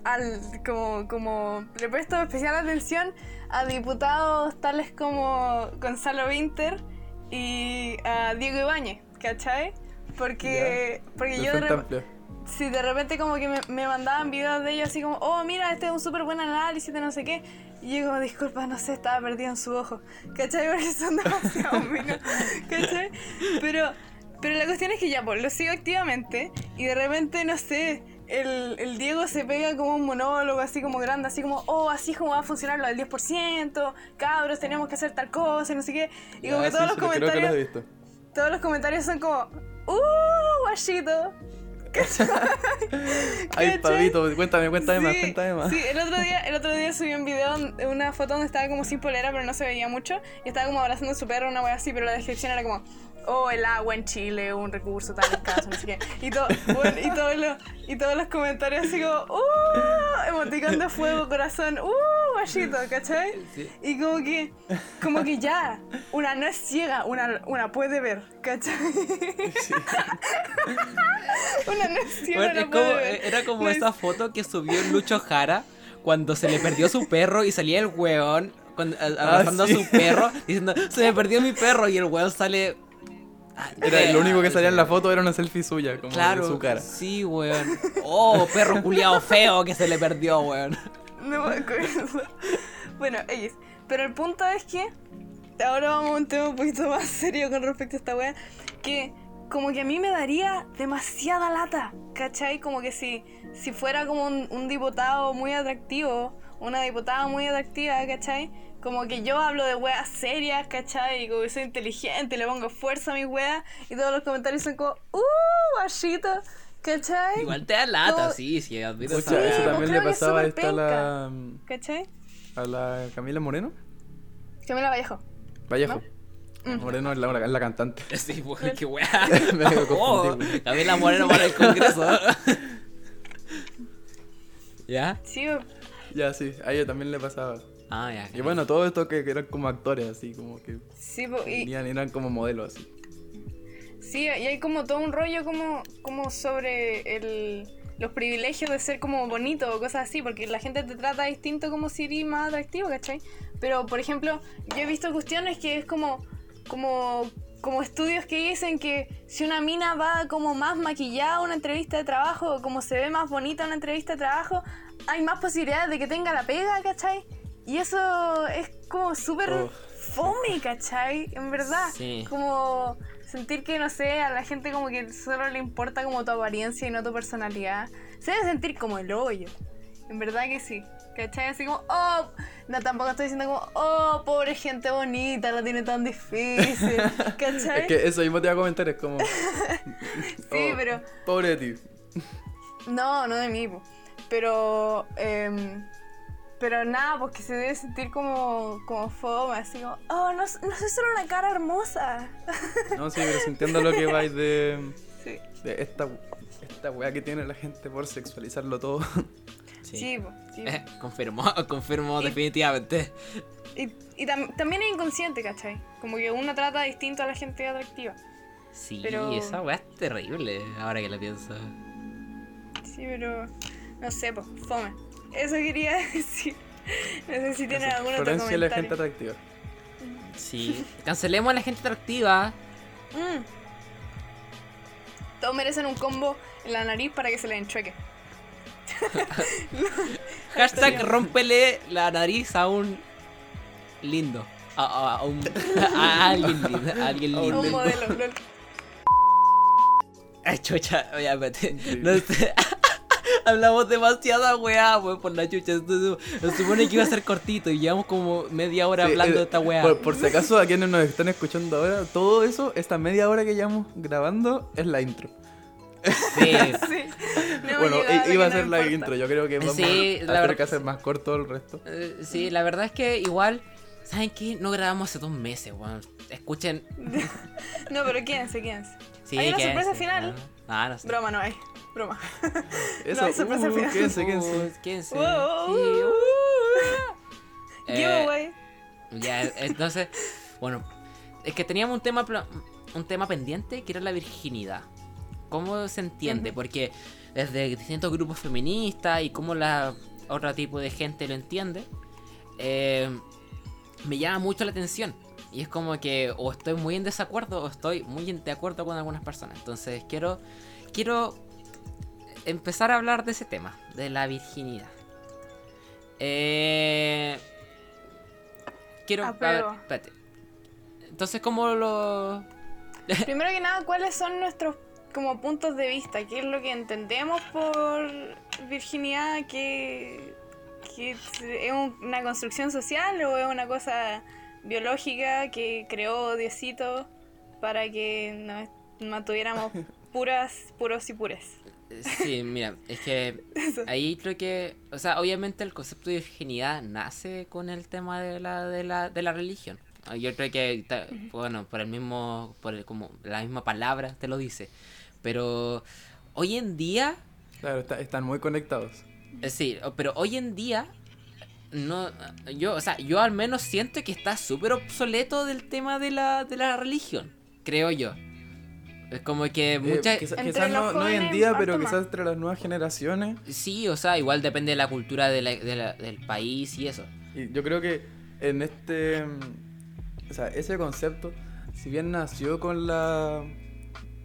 S1: al, como, como le presto especial atención a diputados tales como Gonzalo Winter y a Diego Ibáñez, ¿cachai? Porque, porque yo de. Sí, de repente como que me, me mandaban videos de ellos así como, oh, mira, este es un súper buen análisis de no sé qué. Y yo como, disculpa, no sé, estaba perdido en su ojo. ¿Cachai? [laughs] Porque son demasiado menos. ¿Cachai? Pero, pero la cuestión es que ya, pues, lo sigo activamente y de repente, no sé, el, el Diego se pega como un monólogo así como grande, así como, oh, así es como va a funcionar lo del 10%, cabros, tenemos que hacer tal cosa, no sé qué. Y como que todos
S2: sí,
S1: los comentarios
S2: lo
S1: todos los comentarios son como, ¡Uh, guachito! [laughs]
S2: Ay. Pabito, cuéntame, cuéntame más,
S1: Sí,
S2: cuéntame más.
S1: Sí, el otro día, el otro día subí un video, una foto donde estaba como sin polera, pero no se veía mucho. Y estaba como abrazando a su perro, una wea así, pero la descripción era como, oh, el agua en Chile, un recurso tan escaso, no sé qué. Y, todo, bueno, y, todos los, y todos los comentarios así como, ¡Uh! Emoticón de [laughs] fuego, corazón, ¡Uh! Guachito, ¿cachai?
S3: Sí.
S1: Y como que, como que ya, una no es ciega, una, una puede ver, ¿cachai? [laughs] una no es ciega,
S3: Bueno,
S1: una
S3: es
S1: puede
S3: como-
S1: ver.
S3: era como
S1: No es-
S3: esa foto que subió Lucho Jara cuando se le perdió su perro y salía el weón con- a- abrazando
S2: sí.
S3: a su perro diciendo, se me perdió mi perro y el weón sale [laughs]
S2: Era, lo único que salía en la foto era una selfie suya, como
S3: Claro,
S2: de su cara.
S3: sí, weón. Oh, perro culiado feo que se le perdió, weón.
S1: No me acuerdo. Bueno, X. Pero el punto es que. Ahora vamos a un tema un poquito más serio con respecto a esta wea. Que como que a mí me daría demasiada lata. ¿Cachai? Como que si, si fuera como un, un diputado muy atractivo. Una diputada muy atractiva, ¿cachai? Como que yo hablo de weas serias, ¿cachai? Y como que soy inteligente, le pongo fuerza a mis weas. Y todos los comentarios son como, ¡uh! Bajito, ¿cachai?
S3: Igual te da lata, sí, sí, admito
S1: Sí,
S2: eso
S1: pues
S2: también le pasaba a esta la,
S1: ¿cachai?
S2: a la Camila Moreno.
S1: Camila Vallejo.
S2: Vallejo.
S1: Mm.
S2: Moreno es la, es la cantante. [laughs]
S3: Sí, weón, qué weá. [laughs]
S2: Me
S3: Oh. Camila Moreno para el Congreso. [laughs] ¿Ya?
S1: Sí,
S2: Ya, sí, a ella también le pasaba.
S3: Ah, ya.
S2: Y bueno, todo esto que, que eran como actores, así, como que
S1: sí, y,
S2: venían, eran como modelos, así.
S1: sí, y hay como todo un rollo como, como sobre el, los privilegios de ser como bonito o cosas así, porque la gente te trata distinto como si eres más atractivo, ¿cachai? Pero, por ejemplo, yo he visto cuestiones que es como, como, como estudios que dicen que si una mina va como más maquillada a una entrevista de trabajo o como se ve más bonita en una entrevista de trabajo, hay más posibilidades de que tenga la pega, ¿cachai? Y eso es como súper
S2: Oh.
S1: fome, ¿cachai? En verdad.
S3: Sí.
S1: Como sentir que, no sé, a la gente como que solo le importa como tu apariencia y no tu personalidad. Se debe sentir como el hoyo. En verdad que sí. ¿Cachai? Así como, oh, no, tampoco estoy diciendo como, oh, pobre gente bonita, la tiene tan difícil. [laughs] ¿Cachai?
S2: Es que eso mismo te iba a comentar, es como. [laughs]
S1: Sí,
S2: oh,
S1: pero-
S2: Pobre de ti.
S1: No, no de mí, pero em, pero nada, porque se debe sentir como, como fome, así como, oh, no, no soy solo una cara hermosa. [laughs]
S2: No, sí, pero sintiendo lo que vais de,
S1: Sí,
S2: de esta, esta weá que tiene la gente por sexualizarlo todo. [laughs]
S1: sí, po, sí.
S3: Eh, confirmo, [laughs] confirmo
S1: Y-
S3: definitivamente.
S1: Y, y tam- también es inconsciente, ¿cachai? Como que uno trata distinto a la gente atractiva.
S3: Sí,
S1: Pero-
S3: esa weá es terrible, ahora que la pienso.
S1: Sí, pero no sé, pues, fome. Eso quería [laughs] decir. No sé si tienen algún otro
S2: la gente atractiva.
S3: Sí. Cancelemos a la gente atractiva.
S1: Mm. Todos merecen un combo en la nariz para que se les enchueque. [laughs]
S3: Hashtag rompele la nariz a un lindo. A, a- a un, a alguien lindo. A [laughs] alguien
S2: A un
S1: modelo, lol.
S3: Ay, chucha, oye, espérate.
S2: Increíble.
S3: No sé. Hablamos demasiada weá, weón, por la chucha. Se- supone que iba a ser cortito y llevamos como media hora
S2: Sí,
S3: hablando
S2: eh,
S3: de esta weá.
S2: Por, por si acaso, a quienes nos están escuchando ahora, todo eso, esta media hora que llevamos grabando, es la intro.
S3: Sí. [laughs]
S1: Sí. [laughs] No
S2: bueno, iba a ser
S1: nos
S2: la
S1: importa.
S2: intro. Yo creo que vamos
S3: Sí,
S2: a
S3: la
S2: tener
S3: verdad-
S2: que hacer más corto el resto.
S3: Eh, sí, la verdad es que igual, ¿saben qué? No grabamos hace dos meses, weón. Escuchen. [laughs]
S1: No, pero quédense, quédense.
S3: Sí,
S1: Hay una
S3: quédense.
S1: sorpresa final.
S3: Ah, no sé.
S1: Broma no hay. Broma. [laughs]
S2: Eso,
S1: hay sorpresa
S2: uh,
S1: final.
S2: quédense, quédense.
S3: Uh, quédense.
S1: Wow.
S3: Sí, uh. Eh,
S1: Giveaway.
S3: Ya, entonces, bueno, es que teníamos un tema un tema pendiente que era la virginidad. ¿Cómo se entiende?
S1: Ujú.
S3: Porque desde distintos grupos feministas y cómo la otro tipo de gente lo entiende, eh, me llama mucho la atención. Y es como que o estoy muy en desacuerdo o estoy muy en de acuerdo con algunas personas. Entonces quiero, quiero empezar a hablar de ese tema, de la virginidad. Eh, quiero... a ver, espérate. Entonces, ¿cómo lo...? [laughs]
S1: Primero que nada, ¿cuáles son nuestros como puntos de vista? ¿Qué es lo que entendemos por virginidad? ¿Qué, qué es es un- una construcción social o es una cosa biológica que creó Diosito para que nos mantuviéramos [laughs] puras, puros y pures?
S3: Sí, mira, es que ahí creo que, o sea, obviamente el concepto de virginidad nace con el tema de la, de la, de la religión. Ah, Yo creo que, bueno, por el mismo, por el- como la misma palabra te lo dice. Pero hoy en día,
S2: Claro, está- están muy conectados.
S3: eh, sí, pero hoy en día, no, yo, o sea, yo al menos siento que está súper obsoleto del tema de la, de la religión, creo yo. Es como que
S2: Eh,
S3: muchas...
S2: quizás no, no hoy en día, pero
S1: más.
S2: quizás entre las nuevas generaciones.
S3: Sí, o sea, igual depende de la cultura de la- de la- del país y eso.
S2: Y yo creo que en este. O sea, ese concepto si bien nació con la...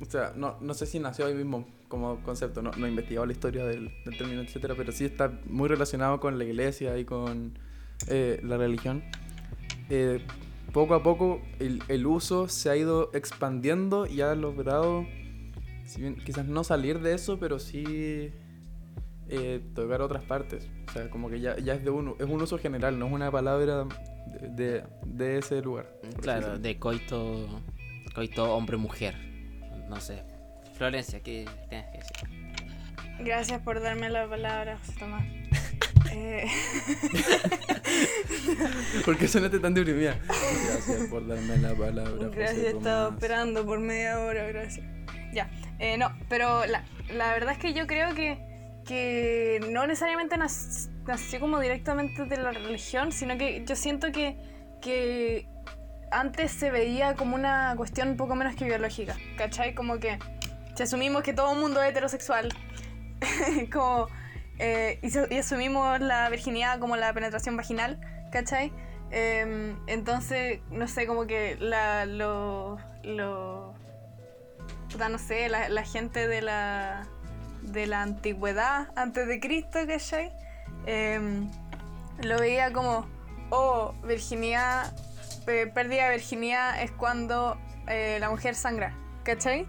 S2: O sea, no, no sé si nació ahí mismo como concepto, no, no he investigado la historia del, del término, etcétera, pero sí está muy relacionado con la iglesia y con eh, la religión. Eh, poco a poco el, el uso se ha ido expandiendo y ha logrado, si bien quizás no salir de eso, pero sí eh, tocar otras partes. O sea, como que ya, ya es de un, es un uso general, no es una palabra de, de, de ese lugar.
S3: Claro, de coito, coito hombre-mujer. No sé. Florencia, ¿qué tienes que decir?
S1: Gracias por darme la palabra, José Tomás. [laughs] Eh, [laughs]
S2: ¿Por qué sonaste tan deprimida? Gracias por darme la palabra. José
S1: gracias, he estado esperando por media hora, gracias. Ya, eh, no, pero la, la verdad es que yo creo que, que no necesariamente nació como directamente de la religión, sino que yo siento que, que antes se veía como una cuestión un poco menos que biológica, ¿cachai? Como que si asumimos que todo el mundo es heterosexual, [laughs] como, eh, y, asumimos la virginidad como la penetración vaginal, ¿cachai? Em, entonces, no sé, como que la, no sé, la, gente de la, de la antigüedad, antes de Cristo, ¿cachai? Em, lo veía como, oh, virginidad, eh, pérdida de virginidad es cuando eh, la mujer sangra, ¿cachai?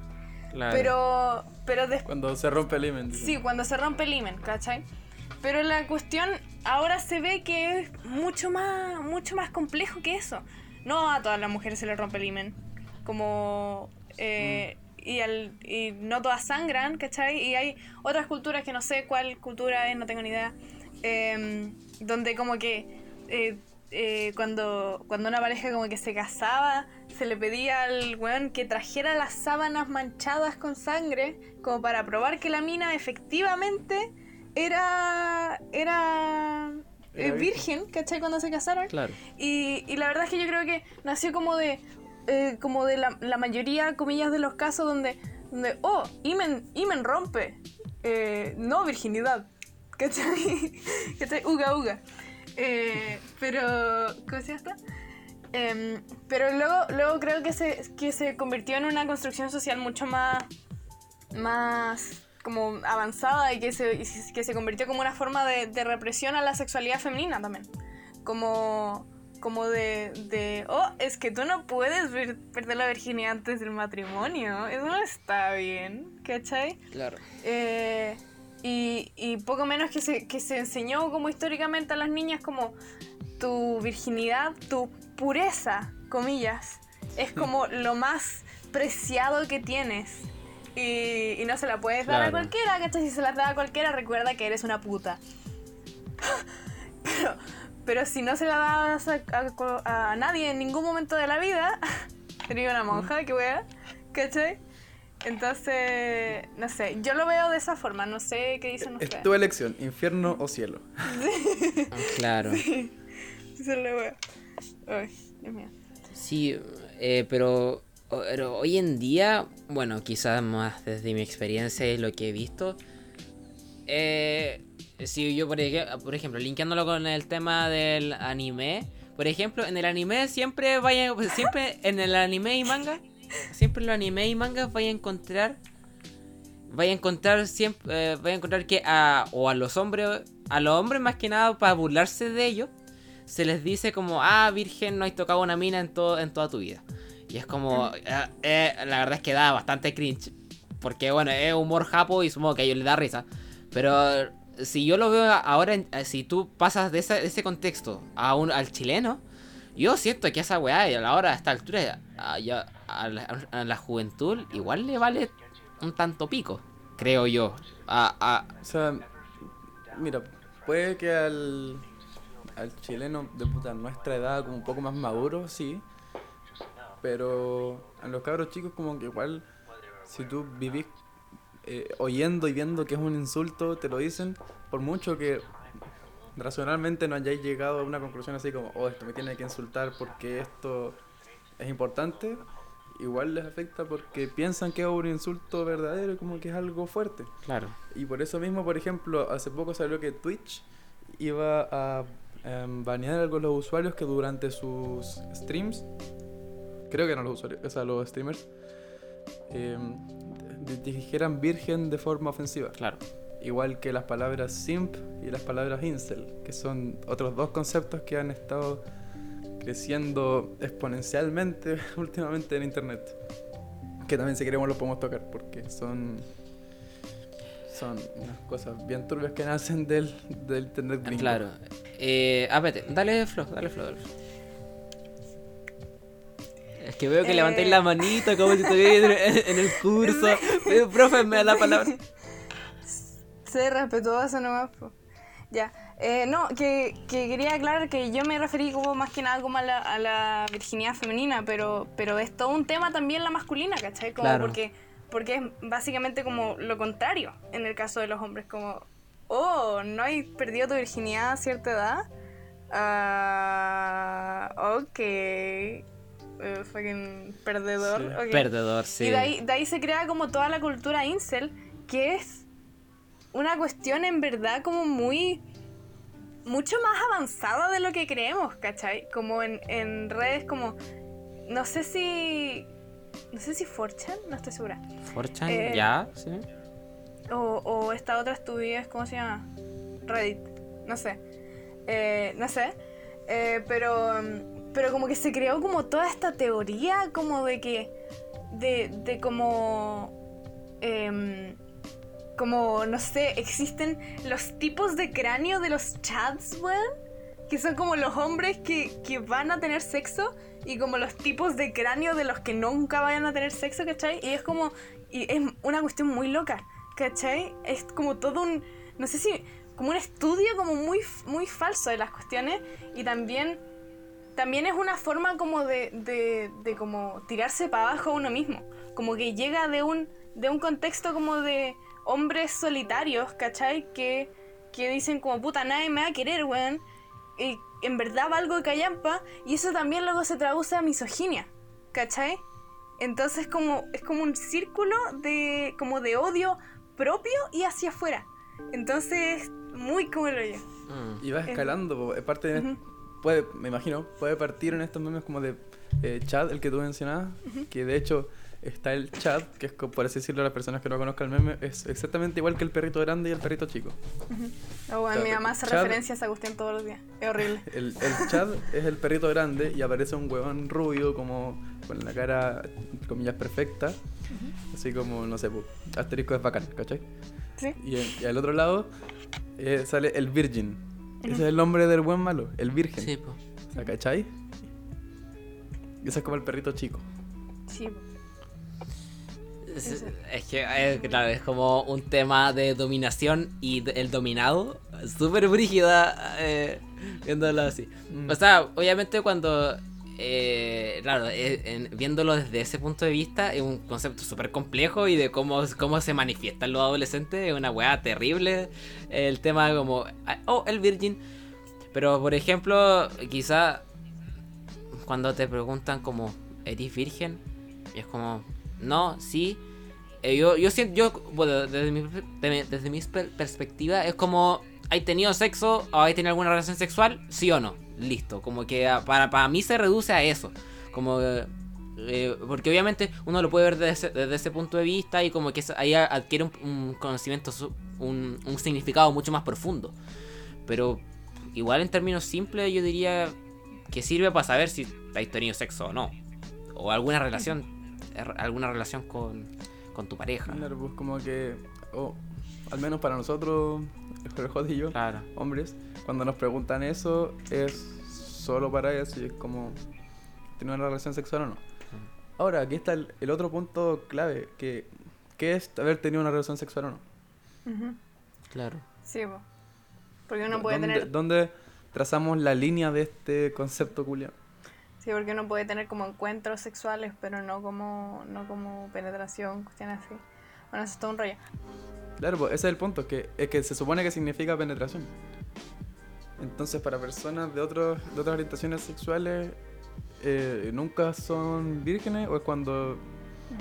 S3: Claro.
S1: Pero, pero después...
S2: Cuando se rompe el dicen.
S1: Sí, cuando se rompe el himen, ¿cachai? Pero la cuestión ahora se ve que es mucho más, mucho más complejo que eso. No a todas las mujeres se les rompe el himen. Como... eh, y, al- y no todas sangran, ¿cachai? Y hay otras culturas que no sé cuál cultura es, no tengo ni idea. em, donde como que... eh, eh, cuando, cuando una pareja como que se casaba, se le pedía al weón que trajera las sábanas manchadas con sangre, como para probar que la mina efectivamente era, era, eh, virgen, ¿cachai? Cuando se casaron.
S3: Claro.
S1: Y, y la verdad es que yo creo que nació como de, eh, como de la, la mayoría, comillas, de los casos donde, donde oh, imen, imen rompe, eh, no virginidad, ¿cachai? [laughs] ¿cachai? Uga, uga. Eh, pero, ¿cómo se llama? Em, pero luego, luego creo que se, que se convirtió en una construcción social mucho más, más como avanzada y que se, que se convirtió como una forma de, de represión a la sexualidad femenina también. Como, como de, de, oh, es que tú no puedes ver- perder la virginidad antes del matrimonio. Eso no está bien, ¿cachai?
S3: Claro.
S1: Eh, y, y poco menos que se, que se enseñó como históricamente a las niñas como tu virginidad, tu pureza, comillas, es como lo más preciado que tienes. Y, y no se la puedes dar a
S3: Claro.
S1: cualquiera, ¿cachai? Si se las da a cualquiera, recuerda que eres una puta. [laughs] Pero, pero si no se la das a, a- a nadie en ningún momento de la vida, [laughs] sería una monja, qué wea, ¿cachai? Entonces, no sé, yo lo veo de esa forma, no sé qué dicen
S2: Es
S1: ustedes.
S2: tu elección, infierno o cielo. [laughs]
S3: Claro.
S1: Esa es la wea. Ay, Dios mío.
S3: Sí, eh, pero, pero hoy en día, bueno, quizás más desde mi experiencia y lo que he visto, eh, si yo, por, por ejemplo, linkeándolo con el tema del anime, por ejemplo, en el anime siempre vaya, siempre en el anime y manga, siempre en los anime y mangas vaya a encontrar, vaya a encontrar siempre, eh, vaya a encontrar que a, o a los hombres, a los hombres más que nada para burlarse de ellos, se les dice como, ah, virgen, no has tocado una mina en, todo, en toda tu vida. Y es como, eh, eh, la verdad es que da bastante cringe. Porque bueno, es humor japo y supongo que a ellos les da risa. Pero si yo lo veo ahora, eh, si tú pasas de ese, de ese contexto a un, al chileno, yo siento que esa weá, a la hora, a esta altura, a, la, juventud, igual le vale un tanto pico, creo yo. A-
S2: O sea, mira, puede que al, al chileno de puta nuestra edad, como un poco más maduro, sí. Pero a los cabros chicos, como que igual, si tú vivís eh, oyendo y viendo que es un insulto, te lo dicen, por mucho que racionalmente no hayáis llegado a una conclusión así como, oh, esto me tiene que insultar porque esto es importante, igual les afecta porque piensan que es un insulto verdadero y como que es algo fuerte.
S3: claro.
S2: Y por eso mismo, por ejemplo, hace poco salió que Twitch iba a em, banear a los usuarios que durante sus streams creo que eran los usuarios, o sea, los streamers, eh, di- dijeran virgen de forma ofensiva.
S3: Claro.
S2: Igual que las palabras simp y las palabras incel, que son otros dos conceptos que han estado creciendo exponencialmente [laughs] últimamente en internet. Que también si queremos los podemos tocar porque son son unas cosas bien turbias que nacen del, del internet gringo.
S3: Claro. Eh, ah, espérate, dale flow, dale flow, dale flow. Es que veo que
S1: Eh.
S3: levantáis la manita como si estuviera en, el [laughs] curso. Eh, Profe, me da la palabra.
S1: Sé respetuoso nomás. po. Ya. Eh, no, que, que quería aclarar que yo me referí como más que nada como a la, a la virginidad femenina, pero, pero es todo un tema también la masculina, ¿cachai? Como
S3: Claro.
S1: porque, porque es básicamente como lo contrario en el caso de los hombres, como, oh, ¿no hay perdido tu virginidad a cierta edad? Ah, ok. Eh, fucking perdedor.
S2: Sí.
S3: Perdedor, sí.
S1: Y de ahí, de ahí se crea como toda la cultura incel, que es una cuestión en verdad como muy... mucho más avanzada de lo que creemos, ¿cachai? Como en, en redes como... No sé si... No sé si 4chan, no estoy segura.
S3: 4chan,
S1: Eh,
S3: ya, sí.
S1: O, o esta otra estupidez, ¿cómo se llama? Reddit, no sé. Eh, no sé. Eh, pero, pero como que se creó como toda esta teoría como de que... De, de como... em, como, no sé, existen los tipos de cráneo de los chats, weón. Que son como los hombres que, que van a tener sexo y como los tipos de cráneo de los que nunca vayan a tener sexo, ¿cachai? Y es como... Y es una cuestión muy loca, ¿cachai? Es como todo un... No sé si... Como un estudio como muy, muy falso de las cuestiones y también... También es una forma como de, de, de como tirarse para abajo a uno mismo. Como que llega de un, de un contexto como de hombres solitarios, ¿cachai? Que, que dicen como puta nadie me va a querer, weón. Y en verdad valgo callampa. Y eso también luego se traduce a misoginia, ¿cachai? Entonces como, es como un círculo de, como de odio propio y hacia afuera. Entonces, muy como el hoyo.
S3: Mm.
S2: Y va escalando, de-
S1: Ujú.
S2: puede, me imagino, puede partir en estos memes como de eh, chat, el que tú mencionabas, que de hecho está el chat, que es por así decirlo, las personas que no conozcan el meme, es exactamente igual que el perrito grande y el perrito chico.
S1: Oh, weón, mi mamá hace
S2: Chad-
S1: referencia a cuestión todos los días. Es horrible. [laughs]
S2: El, el chat es el perrito grande y aparece un huevón rubio como con la cara, entre comillas, perfecta. Así como, no sé, asterisco es bacán, ¿cachai?
S1: ¿Sí?
S2: Y, en- y al otro lado eh, sale el virgin. Ese es el nombre del buen malo, el virgen.
S3: Sí, po.
S2: O sea, ¿cachai? Y ese es como el perrito chico.
S1: Sí.
S3: Es,
S1: Eso.
S3: es que, eh, claro, es como un tema de dominación y de- el dominado. Súper brígida, eh, viéndolo así.
S2: Mm.
S3: O sea, obviamente cuando... eh, claro, en- viéndolo desde ese punto de vista es un concepto súper complejo y de cómo, cómo se manifiestan los adolescentes es una weá terrible. El tema como, ah, oh, el virgin. Pero por ejemplo, quizá cuando te preguntan como, ¿eres virgen? Y es como, no, sí. Eh, yo, yo siento, yo, bueno, desde mi, de- desde mi per- perspectiva, es como, ¿hay tenido sexo o hay tenido alguna relación sexual? Sí o no. Listo. Como que ah, para, para mí se reduce a eso. Como, eh, porque obviamente uno lo puede ver desde desde ese punto de vista y como que ahí adquiere un, conocimiento, un, un significado mucho más profundo. Pero igual en términos simples yo diría que sirve para saber si has tenido sexo o no. O alguna relación, alguna relación con, con tu pareja.
S2: Claro, pues como que, o al menos para nosotros, [laughs] el y yo,
S3: Claro.
S2: hombres, cuando nos preguntan eso, es solo para eso y es como, ¿tiene una relación sexual o no? Ahora, aquí está el, el otro punto clave, que ¿qué es haber tenido una relación sexual o no?
S3: Claro.
S1: Sí, po. Porque uno puede
S2: ¿Dónde,
S1: tener.
S2: dónde trazamos la línea de este concepto culiao?
S1: Sí, porque uno puede tener como encuentros sexuales, pero no como, no como penetración, cuestiones así. Bueno, eso es todo un rollo.
S2: Claro, pues ese es el punto, que, es que se supone que significa penetración. Entonces, para personas de, otros, de otras orientaciones sexuales, eh, nunca son vírgenes, o es cuando.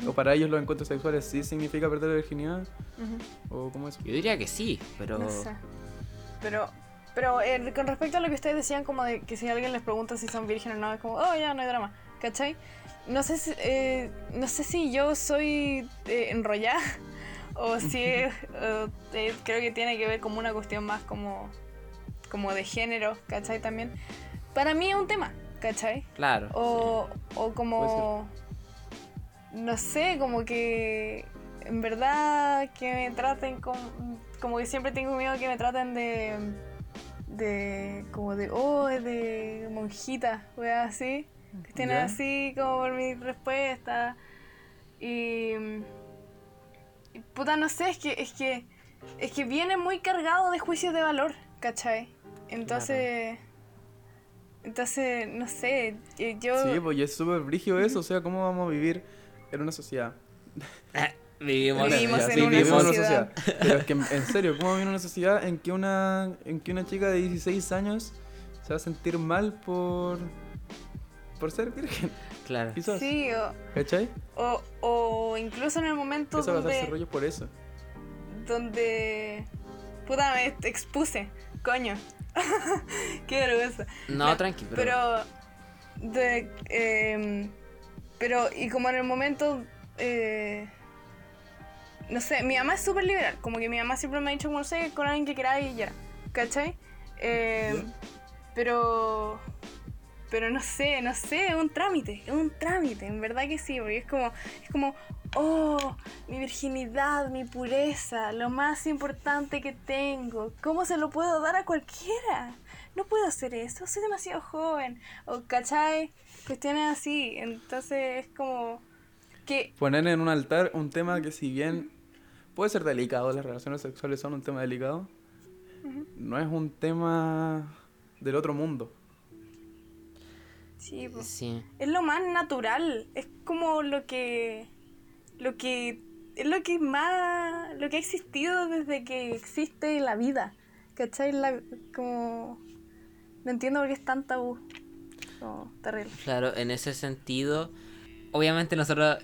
S2: O para ellos los encuentros sexuales sí significa perder la virginidad, o cómo es.
S3: Yo diría que sí, pero...
S1: No sé. Pero, pero eh, con respecto a lo que ustedes decían, como de que si alguien les pregunta si son vírgenes o no, es como, oh, ya, no hay drama. ¿cachai? No sé si, eh, no sé si yo soy eh, enrollada [laughs] o si eh, creo que tiene que ver como una cuestión más como, como de género, ¿cachai? También. Para mí es un tema, ¿cachai?
S3: Claro.
S1: O, o como. No sé, como que. En verdad, que me traten como. Como que siempre tengo miedo que me traten de. De. Como de. Oh, es de monjita, o así. Que estén así como por mi respuesta. Y. y Puta, no sé, es que. Es que. Es que viene muy cargado de juicios de valor, ¿cachai? Entonces. Entonces, no sé, eh, yo...
S2: Sí, pues es súper brígido eso, o sea, ¿cómo vamos a vivir en una sociedad? [laughs]
S3: Vivimos,
S1: en
S3: sí,
S1: una
S2: vivimos en
S1: sociedad.
S2: Pero es que, en serio, ¿cómo vivir en una sociedad en que una, en que una chica de 16 años se va a sentir mal por, por ser virgen?
S3: Claro.
S2: Quizás.
S1: Sí, o,
S2: ¿Cachai?
S1: o, o incluso en el momento
S2: Eso va a
S1: donde,
S2: rollo por eso.
S1: donde... Puta, me expuse, coño. [laughs] Qué vergüenza.
S3: No, tranqui, pero...
S1: Pero... De, em, pero, y como en el momento... eh, no sé, mi mamá es súper liberal. Como que mi mamá siempre me ha dicho, como, no sé, con alguien que queráis y ya. ¿Cachai? Em, pero... Pero no sé, no sé, es un trámite, es un trámite, en verdad que sí, porque es como, es como, oh, mi virginidad, mi pureza, lo más importante que tengo, ¿cómo se lo puedo dar a cualquiera? No puedo hacer eso, soy demasiado joven, o cachai, cuestiones así, entonces es como que,
S2: Poner en un altar un tema que si bien puede ser delicado, las relaciones sexuales son un tema delicado, no es un tema del otro mundo.
S1: sí, po.
S3: Sí.
S1: es lo más natural, es como lo que, lo que, es lo que más, lo que ha existido desde que existe la vida, ¿cachai? La, como, no entiendo por qué es tan tabú, terrible.
S3: Claro, en ese sentido, obviamente nosotros,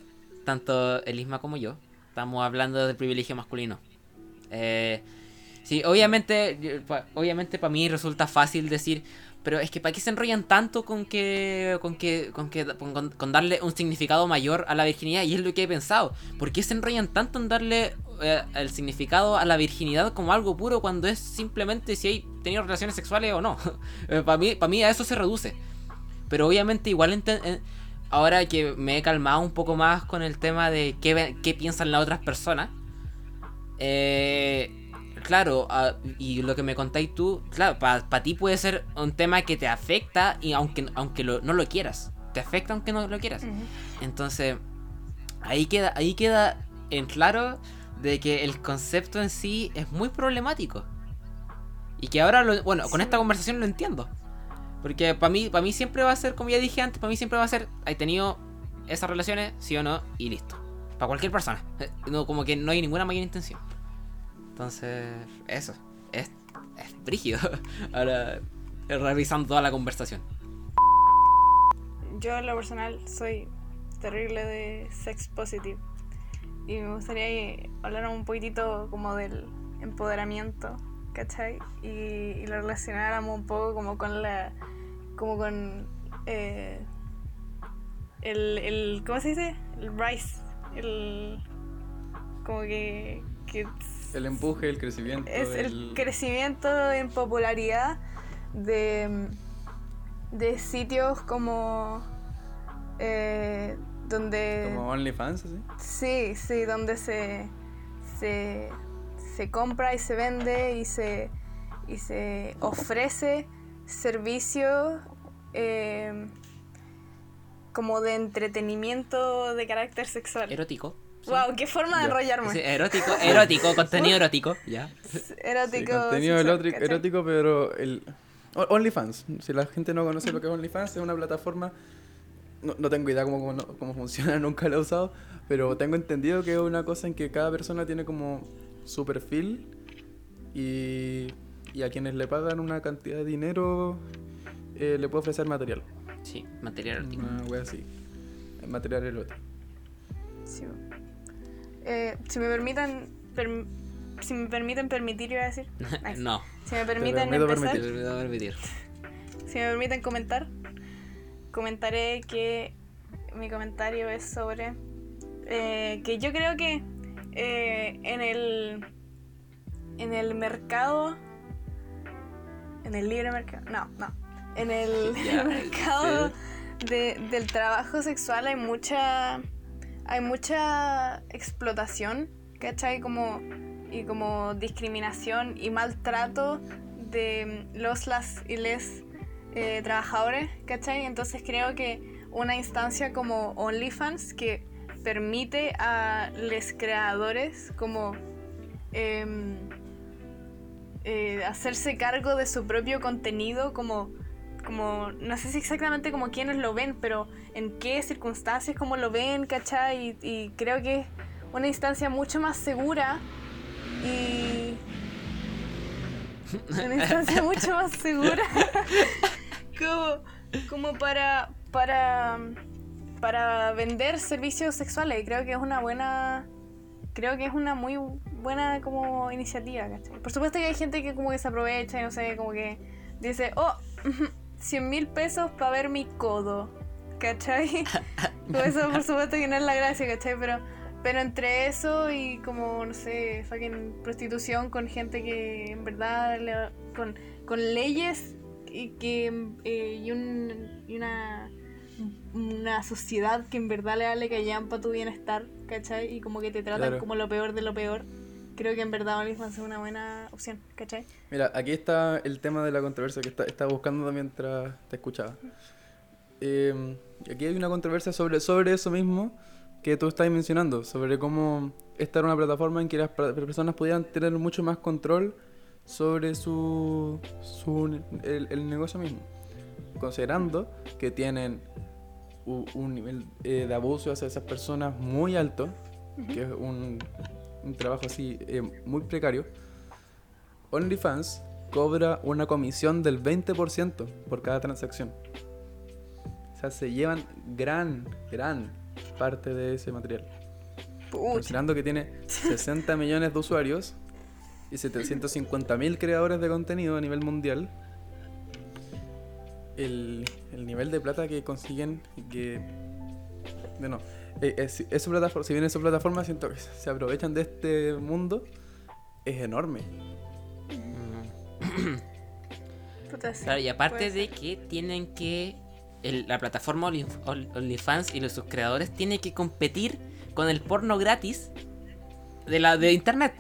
S3: tanto Elisma como yo, estamos hablando del privilegio masculino. Eh, sí, obviamente, obviamente para mí resulta fácil decir, pero es que ¿para qué se enrollan tanto con que, con que, con que, con, con darle un significado mayor a la virginidad? Y es lo que he pensado. ¿Por qué se enrollan tanto en darle eh, el significado a la virginidad como algo puro cuando es simplemente si hay tenido relaciones sexuales o no? [laughs] para mí, para mí a eso se reduce. Pero obviamente igual eh, ahora que me he calmado un poco más con el tema de qué, qué piensan las otras personas. eh, claro, ah, y lo que me contáis tú, claro, para ti puede ser un tema que te afecta y aunque, aunque lo- no lo quieras. Te afecta aunque no lo quieras. Entonces, ahí queda, ahí queda en claro de que el concepto en sí es muy problemático. Y que ahora, lo, bueno, con esta conversación lo entiendo. Porque para mí, para mí siempre va a ser, como ya dije antes, para mí siempre va a ser, hay tenido esas relaciones, sí o no, y listo. Para cualquier persona. [laughs] No, como que no hay ninguna mayor intención. Entonces, eso. Es, es brígido. [laughs] Ahora, revisando toda la conversación.
S1: Yo en lo personal soy terrible de sex positive y me gustaría eh, hablar un poquitito como del empoderamiento, ¿cachai? Y, y lo relacionáramos un poco como con la, como con eh, el, el, ¿cómo se dice? El rise, el, como que, que
S2: El empuje, el crecimiento.
S1: es el
S2: el-
S1: crecimiento en popularidad de, de sitios como eh, donde
S2: Como OnlyFans, así.
S1: sí sí donde se, se se compra y se vende y se y se ofrece servicio eh, como de entretenimiento de carácter sexual
S3: Erótico. sí.
S1: wow qué forma de enrollarme
S3: Sí, erótico, erótico, [laughs] contenido erótico, ya.
S1: erótico
S2: Sí, contenido
S1: sexual,
S2: erótico, erótico, pero el OnlyFans. Si la gente no conoce lo que es OnlyFans, es una plataforma. No, no tengo idea cómo, cómo, cómo funciona, [laughs] nunca la he usado. Pero tengo entendido que es una cosa en que cada persona tiene como su perfil. Y, y a quienes le pagan una cantidad de dinero, eh, le puede ofrecer material.
S3: Sí, material erótico.
S2: Una wea así. Material erótico.
S1: Sí. Eh, si me permiten, perm- si me permiten permitir, iba a decir. [laughs] Nice.
S3: No,
S1: Si me permiten
S2: permito
S1: empezar,
S3: permitir.
S1: si me permiten comentar, comentaré que mi comentario es sobre eh, que yo creo que eh, en el en el mercado en el libre mercado no no en el, [laughs] [laughs] mercado de- del trabajo sexual hay mucha hay mucha explotación ¿cachai? como y como discriminación y maltrato de los las y les eh, trabajadores ¿cachai? entonces creo que una instancia como OnlyFans que permite a los creadores como em, eh, hacerse cargo de su propio contenido como como no sé si exactamente como quienes lo ven pero en qué circunstancias como lo ven ¿cachai? y, y creo que es una instancia mucho más segura y una instancia [laughs] mucho más segura [laughs] como, como para para para vender servicios sexuales creo que es una buena creo que es una muy buena como iniciativa ¿cachai? por supuesto que hay gente que como que se aprovecha y no sé como que dice oh [laughs] 100 mil pesos para ver mi codo ¿cachai? [laughs] Pues eso por supuesto que no es la gracia ¿cachai? pero pero entre eso y como, no sé, fucking prostitución con gente que en verdad, le- con, con leyes y, que, eh, y, un- y una, una sociedad que en verdad le vale callan para tu bienestar, ¿cachai? Y como que te tratan
S2: Claro.
S1: como lo peor de lo peor. Creo que en verdad OnlyFans es una buena opción, ¿cachai?
S2: Mira, aquí está el tema de la controversia que está, estaba buscando mientras te escuchaba. Eh, aquí hay una controversia sobre, sobre eso mismo que tú estás mencionando, sobre cómo esta era una plataforma en que las personas podían tener mucho más control sobre su, su el, el negocio mismo, considerando que tienen un, nivel eh, de abuso hacia esas personas muy alto, que es un, un trabajo así eh, muy precario. OnlyFans cobra una comisión del 20% por cada transacción. O sea, se llevan gran, gran parte de ese material.
S1: Pucha.
S2: Considerando que tiene [laughs] 60 millones de usuarios y 750 mil creadores de contenido a nivel mundial, el, el nivel de plata que consiguen y que... Bueno, eh, es, es su plataforma, si bien es su plataforma, siento que se aprovechan de este mundo, es enorme.
S3: Claro, y aparte de que tienen que. el- la plataforma Only- Only- OnlyFans y los sus creadores tienen que competir con el porno gratis de la de internet.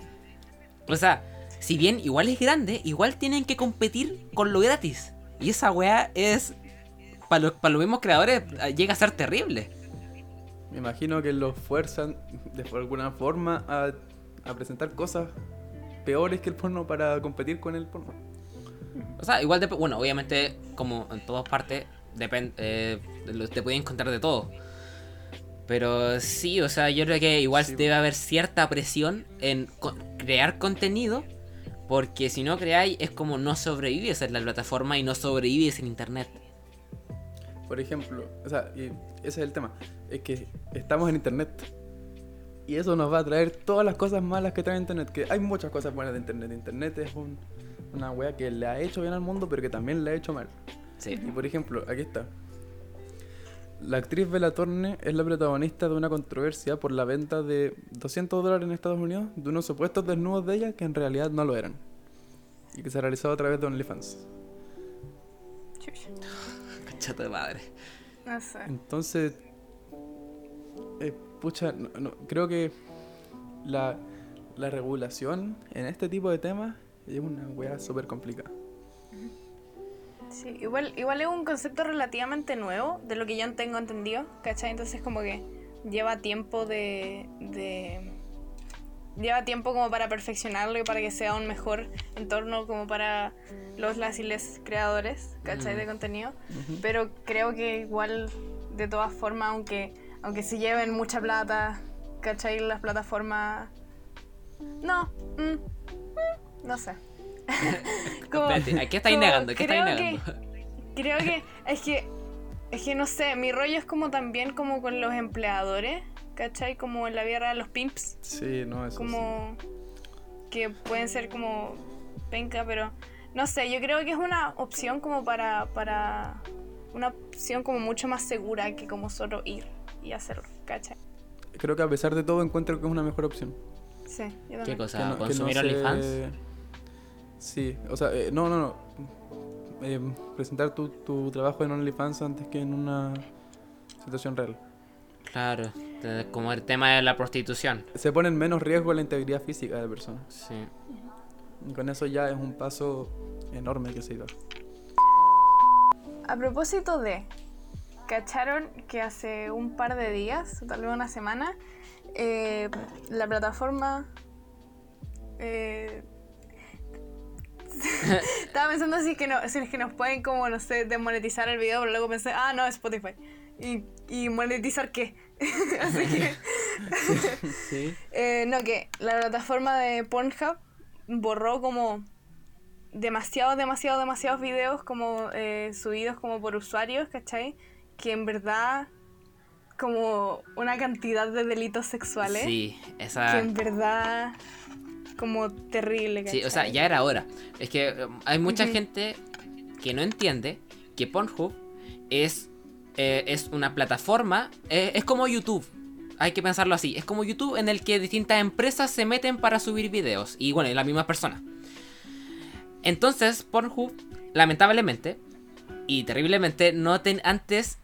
S3: O sea, si bien igual es grande, igual tienen que competir con lo gratis. Y esa weá es. Para los, para los mismos creadores llega a ser terrible.
S2: Me imagino que los fuerzan de alguna forma a, a presentar cosas peores que el porno para competir con el porno.
S3: O sea, igual, dep- bueno, obviamente, como en todas partes, depende, eh, de te pueden encontrar de todo. Pero sí, o sea, yo creo que igual
S2: Sí.
S3: debe haber cierta presión en co- crear contenido, porque si no creáis es como no sobrevives en la plataforma y no sobrevives en internet.
S2: Por ejemplo, o sea, y ese es el tema, es que estamos en internet. Y eso nos va a traer todas las cosas malas que trae internet, que hay muchas cosas buenas de internet. Internet es un- una wea que le ha hecho bien al mundo, pero que también le ha hecho mal.
S3: Sí.
S2: Y por ejemplo, aquí está. La actriz Bella Thorne es la protagonista de una controversia por la venta de 200 dólares en Estados Unidos de unos supuestos desnudos de ella que en realidad no lo eran. Y que se realizó a través de OnlyFans.
S1: Chucha, [laughs]
S3: Concha de madre.
S1: No sé.
S2: Entonces, eh, pucha, no- no, creo que la, la regulación en este tipo de temas es una wea súper complicada.
S1: Sí, igual, igual es un concepto relativamente nuevo, de lo que yo tengo entendido, ¿cachai? Entonces como que lleva tiempo de, de- Lleva tiempo como para perfeccionarlo y para que sea un mejor entorno como para los las y les creadores, ¿cachai? De contenido. Pero creo que igual, de todas formas, aunque, aunque se lleven mucha plata, ¿cachai? Las plataformas... No, mm, mm, no sé. [laughs] Como-
S3: Espérate, ¿a qué estáis negando? ¿Qué estáis
S1: creo que-
S3: negando? [laughs]
S1: Creo que es que es que no sé, mi rollo es como también como con los empleadores, ¿cachai? Como en la vida real los pimps,
S2: Sí, no, eso sí.
S1: como que pueden ser como penca, pero no sé, yo creo que es una opción como para para una opción como mucho más segura que como solo ir, y hacerlo, ¿cachai?
S2: Creo que a pesar de todo encuentro que es una mejor opción.
S1: Sí, yo
S3: ¿Qué
S1: también.
S3: cosa?
S2: Que no- que no
S3: ¿Consumir
S2: se-
S3: OnlyFans?
S2: Sí, o sea, eh, no, no, no. Eh, presentar tu, tu trabajo en OnlyFans antes que en una situación real.
S3: Claro, como el tema de la prostitución.
S2: Se pone en menos riesgo la integridad física de la persona.
S3: Sí.
S2: Y con eso ya es un paso enorme que se da.
S1: A propósito de, ¿cacharon que hace un par de días, tal vez una semana, eh, la plataforma... eh, [laughs] estaba pensando si es, que no, si es que nos pueden como, no sé, desmonetizar el video, pero luego pensé, ah, no, Spotify. ¿Y, y monetizar qué? [laughs] Así que... [laughs]
S3: Sí.
S1: Eh, no, que la plataforma de Pornhub borró como demasiados, demasiados, demasiados videos como eh, subidos como por usuarios, ¿cachai? Que en verdad como una cantidad de delitos sexuales
S3: Sí,
S1: que
S3: esa...
S1: en verdad como terrible, ¿cachai?
S3: Sí, o sea, ya era hora. Es que eh, hay mucha gente que no entiende que Pornhub es, eh, es una plataforma, eh, es como YouTube. Hay que pensarlo así. Es como YouTube en el que distintas empresas se meten para subir videos. Y bueno, y las mismas personas. Entonces, Pornhub, lamentablemente y terriblemente, no ten, antes,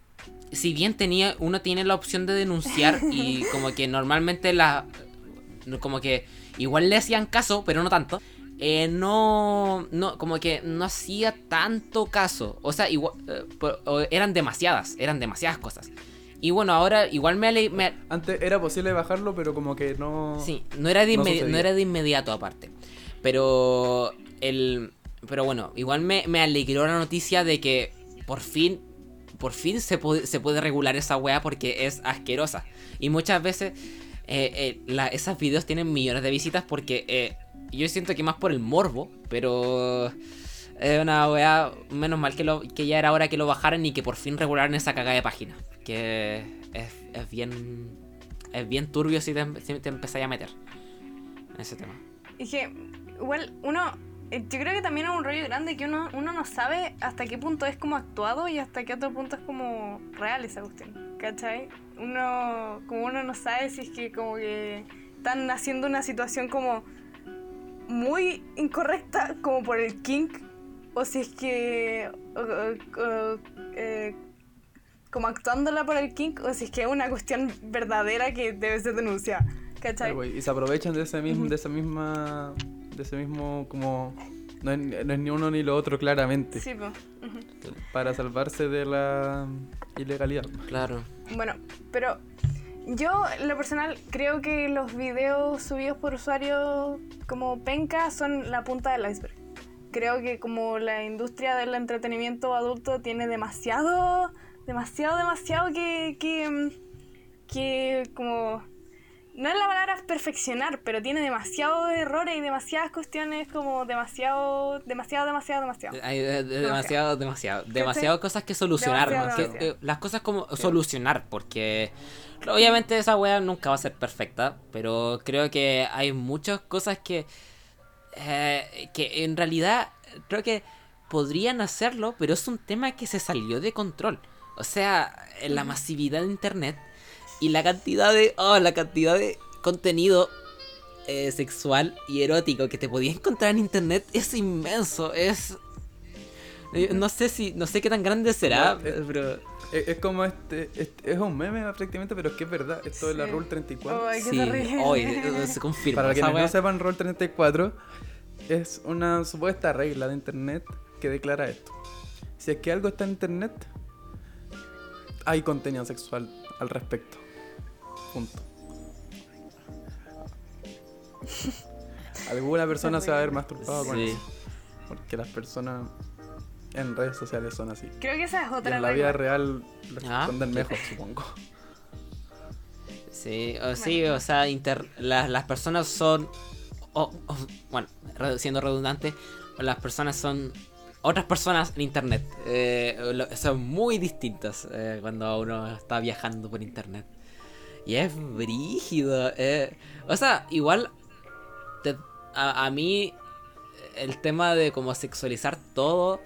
S3: si bien tenía, uno tiene la opción de denunciar y [laughs] como que normalmente la, como que igual le hacían caso, pero no tanto. eh, no, no, como que no hacía tanto caso. O sea, igual, eh, por- eran demasiadas, eran demasiadas cosas. Y bueno, ahora igual me, ale- me,
S2: Antes era posible bajarlo, pero como que no.
S3: Sí, no era, de
S2: no
S3: inmedi-
S2: sucedía.
S3: no era de inmediato aparte. Pero el pero bueno, igual me, me alegró la noticia de que por fin por fin se puede, se puede regular esa wea porque es asquerosa. Y muchas veces eh, eh, esos videos tienen millones de visitas porque eh, yo siento que más por el morbo, pero es una wea, menos mal que, lo, que ya era hora que lo bajaran y que por fin regularan esa cagada de página. Que es, es bien es bien turbio si te, si empezáis a meter en ese tema.
S1: Y que, igual, uno, eh, yo creo que también es un rollo grande que uno, uno no sabe hasta qué punto es como actuado y hasta qué otro punto es como real esa cuestión, ¿cachai? Uno, como uno no sabe si es que como que están haciendo una situación como muy incorrecta como por el kink o si es que o- o- o, eh, como actuándola por el kink o si es que es una cuestión verdadera que debe ser denunciada, ¿cachai?
S2: Güey, Y se aprovechan de ese mismo, de esa misma. De ese mismo como. No es, no es ni uno ni lo otro claramente.
S1: Sí, pues.
S2: Para salvarse de la ilegalidad.
S3: Claro.
S1: Bueno, pero yo, en lo personal, creo que los videos subidos por usuarios como penca son la punta del iceberg. Creo que como la industria del entretenimiento adulto tiene demasiado, demasiado, demasiado que, que, que como... No es la palabra perfeccionar, pero tiene demasiados errores y demasiadas cuestiones como demasiado, demasiado, demasiado, demasiado.
S3: Hay de- de- demasiado, demasiado. Demasiado cosas que solucionar.
S1: Demasiado,
S3: que-
S1: demasiado.
S3: eh, las cosas como solucionar, porque obviamente esa wea nunca va a ser perfecta, pero creo que hay muchas cosas que, eh, que en realidad creo que podrían hacerlo, pero es un tema que se salió de control. O sea, en la masividad de internet y la cantidad de, oh, la cantidad de contenido eh, sexual y erótico que te podías encontrar en internet es inmenso, es eh, no sé si no sé qué tan grande será,
S2: No, eh,
S3: pero
S2: Es, es como este, este- Es un meme prácticamente, pero es que es verdad. Esto de la
S1: Sí.
S2: Rule 34.
S1: Ay, qué
S3: sí, hoy se confirma.
S2: Para quienes no sepan, Rule 34 es una supuesta regla de internet que declara esto. Si es que algo está en internet, hay contenido sexual al respecto. Punto. Alguna persona se va a ver masturbada con
S3: Sí.
S2: eso. Porque las personas en redes sociales son así.
S1: Creo que esa es
S2: Y
S1: otra
S2: en la vida real les
S3: Ah.
S2: responden mejor, [laughs] supongo.
S3: Sí, o, sí, o sea, inter- las, las personas son. o- o- bueno, siendo redundante, las personas son otras personas en internet. Eh, lo- son muy distintas eh, cuando uno está viajando por internet. Y es brígido. eh. O sea, igual. te- a, a mí, el tema de como sexualizar todo.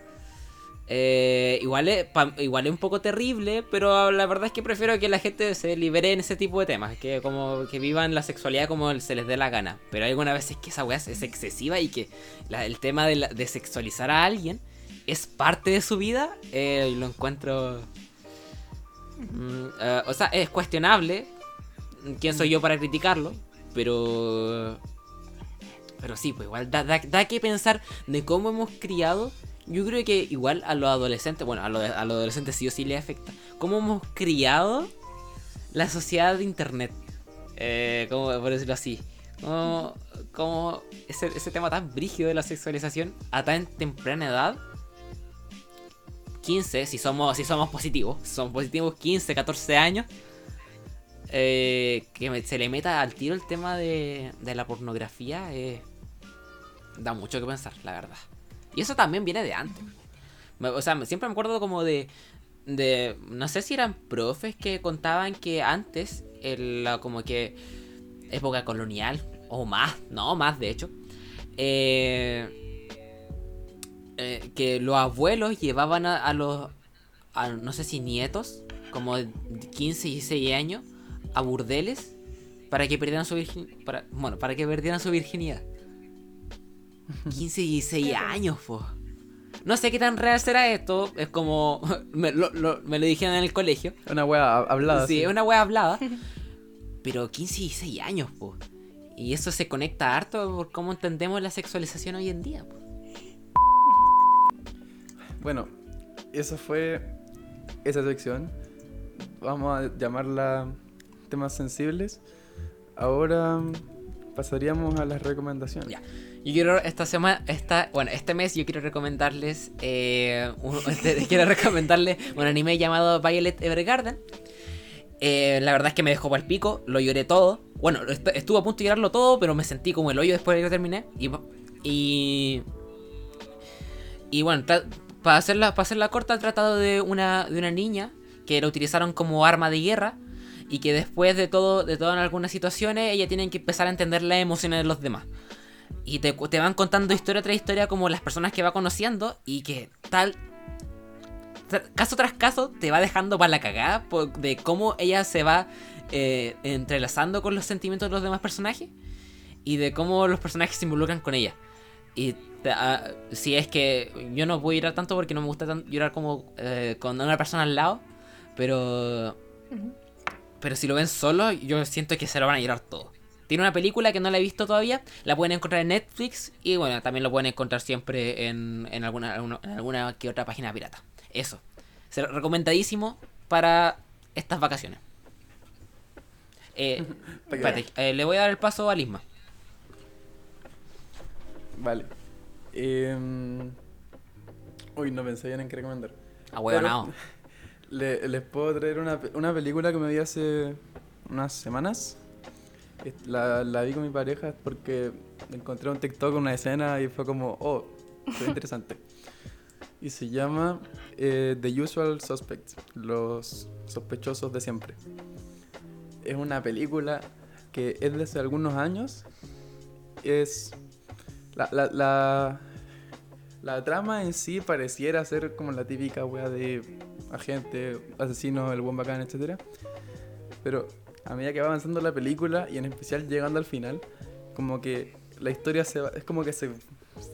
S3: Eh, igual, es, igual es un poco terrible, pero la verdad es que prefiero que la gente se libere en ese tipo de temas, que como que vivan la sexualidad como se les dé la gana. Pero hay algunas veces que esa weá es, es excesiva y que el tema de, de sexualizar a alguien es parte de su vida, eh, lo encuentro... mm, o sea, es cuestionable. ¿Quién soy yo para criticarlo? Pero... Pero sí, pues igual da, da, que pensar de cómo hemos criado. Yo creo que igual a los adolescentes, bueno, a los, adolescentes sí o sí les afecta. Cómo hemos criado la sociedad de internet. Eh, como por decirlo así. Como, ese, tema tan brígido de la sexualización a tan temprana edad. 15, si somos, si somos positivos, si positivos 15, 14 años. Eh, que se le meta al tiro el tema de, de la pornografía eh, da mucho que pensar, la verdad. Y eso también viene de antes. O sea, siempre me acuerdo como de, de no sé si eran profes que contaban que antes, en la como que época colonial, o más, no, más de hecho, eh, que los abuelos llevaban a, los, a, no sé si nietos, como de 15 y 16 años, a burdeles para que perdieran su. Para, bueno, para que perdieran su virginidad. 15 y 16 años, po. No sé qué tan real será esto. Es como. [laughs] Me lo, lo- me lo dijeron en el colegio.
S2: Una wea hablada.
S3: Sí, es una wea hablada. [laughs] Pero 15 y 16 años, po. Y eso se conecta harto por cómo entendemos la sexualización hoy en día, po.
S2: Bueno, esa fue esa sección. Vamos a llamarla temas sensibles. Ahora mm, pasaríamos a las recomendaciones.
S3: Ya. Yo quiero esta semana, esta, bueno, este mes yo quiero recomendarles, eh, un- [laughs] este, quiero recomendarles un anime llamado Violet Evergarden. Eh, la verdad es que me dejó para el pico, lo lloré todo. Bueno, est- estuve a punto de llorarlo todo, pero me sentí como el hoyo después de que terminé. Y, y, y bueno, para hacerla, para hacerla corta, he tratado de una, de una niña que la utilizaron como arma de guerra y que después de todo, de todo en algunas situaciones, ella tiene que empezar a entender las emociones de los demás. Y te, van contando historia tras historia como las personas que va conociendo y que tal... Caso tras caso te va dejando para la cagada de cómo ella se va eh, entrelazando con los sentimientos de los demás personajes y de cómo los personajes se involucran con ella. Y ah, si es que yo no puedo llorar tanto porque no me gusta tan- llorar como eh, con una persona al lado, pero pero si lo ven solo, yo siento que se lo van a llorar todo. Tiene una película que no la he visto todavía, la pueden encontrar en Netflix y bueno, también lo pueden encontrar siempre en, en alguna, en alguna que otra página pirata. Eso. Se- Recomendadísimo para estas vacaciones. Eh, [laughs] espérate, eh, le voy a dar el paso a Lisma.
S2: Vale. Em, Uy, no pensé bien en qué recomendar.
S3: A huevonao. [laughs]
S2: Le- les puedo traer una, una película que me vi hace unas semanas. La, la vi con mi pareja porque encontré un TikTok una escena y fue como, oh, fue [laughs] interesante. y se llama eh, The Usual Suspects, los sospechosos de siempre. Es una película que es de hace algunos años. Es. La, la, la, la trama en sí pareciera ser como la típica wea de agente, asesino, el buen bacán, etc. Pero a medida que va avanzando la película y en especial llegando al final, como que la historia se va, es como que se,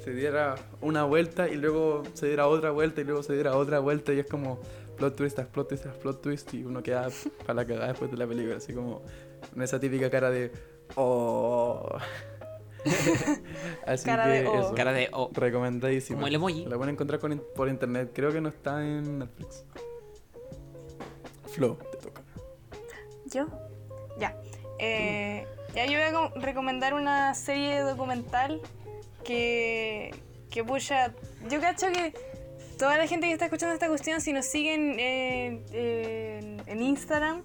S2: se diera una vuelta y luego se diera otra vuelta y luego se diera otra vuelta y es como plot twist plot twist plot twist y uno queda para la cagada después de la película, así como con esa típica cara de oh. [laughs] así
S1: Cara
S2: que
S1: de oh.
S2: eso.
S3: Cara de oh.
S2: Recomendadísimo.
S3: Como el emoji.
S2: La pueden encontrar con por internet. Creo que no está en Netflix. Flo, te toca.
S1: ¿Yo? Ya. Eh, ya yo voy a co- recomendar una serie documental que, que pucha, yo cacho que toda la gente que está escuchando esta cuestión, si nos siguen eh, eh, en Instagram,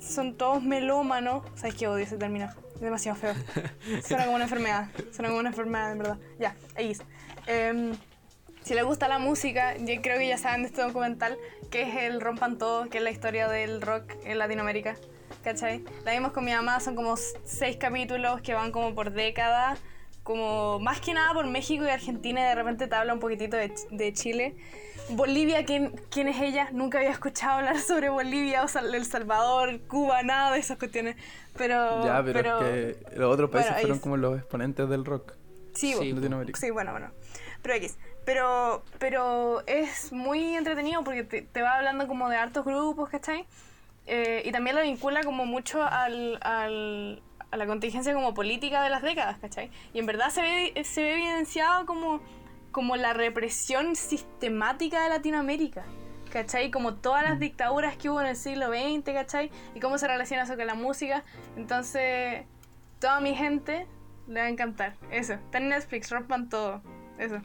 S1: son todos melómanos. ¿Sabes qué odio ese término? Demasiado feo. [laughs] Suena como una enfermedad. Suena como una enfermedad, en verdad. Ya, ahí es. Em, si les gusta la música, yo creo que ya saben de este documental, que es el Rompan Todo, que es la historia del rock en Latinoamérica. ¿Cachai? La vimos con mi mamá, son como seis capítulos que van como por década, como más que nada por México y Argentina y de repente te habla un poquitito de, de Chile. Bolivia, ¿quién, ¿quién es ella? Nunca había escuchado hablar sobre Bolivia o Sal- El Salvador, Cuba, nada de esas cuestiones. Pero.
S2: ya, pero, es que los otros países
S1: bueno,
S2: fueron
S1: es-
S2: como los exponentes del rock.
S1: Sí,
S2: Latinoamérica.
S1: sí, bueno, bueno. Pero X. Pero, pero es muy entretenido porque te, te va hablando como de hartos grupos, ¿cachai? Eh, y también lo vincula como mucho al, al- a la contingencia como política de las décadas, ¿cachai? Y en verdad se ve, se ve evidenciado como, como la represión sistemática de Latinoamérica. ¿Cachai? Como todas las dictaduras que hubo en el siglo XX, ¿cachai? Y cómo se relaciona eso con la música. Entonces, toda mi gente le va a encantar. Eso. Está en Netflix, rompan todo. Eso.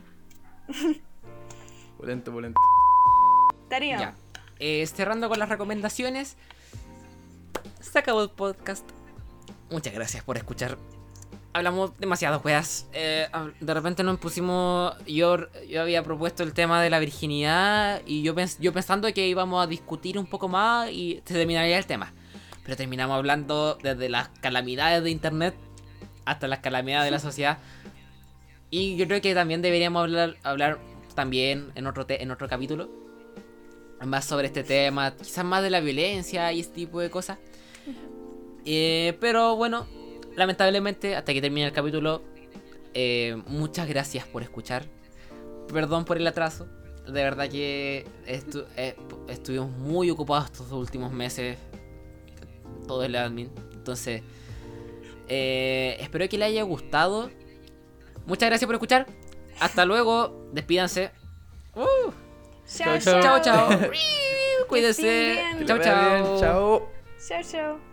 S1: [laughs]
S2: Volente, volente.
S1: Darío.
S3: Ya. Eh, cerrando con las recomendaciones. Se acabó el podcast. Muchas gracias por escuchar. Hablamos demasiadas weas. Eh, hab- de repente nos pusimos. Yo, yo había propuesto el tema de la virginidad. Y yo, pens- yo pensando que íbamos a discutir un poco más y se terminaría el tema. Pero terminamos hablando desde las calamidades de internet hasta las calamidades de la sociedad. Y yo creo que también deberíamos hablar, hablar también en otro, te- en otro capítulo más sobre este tema, quizás más de la violencia y este tipo de cosas. Eh, pero bueno, lamentablemente, hasta que termine el capítulo, eh, muchas gracias por escuchar. Perdón por el atraso. De verdad que estu- eh, estuvimos muy ocupados estos últimos meses. Todo el admin. Entonces, eh, espero que le haya gustado. Muchas gracias por escuchar. Hasta luego. Despídanse. Uh.
S1: Chao,
S2: Chao,
S3: Chao, chao. [laughs] Cuídense. chao.
S2: Chao.
S1: Chao, chao.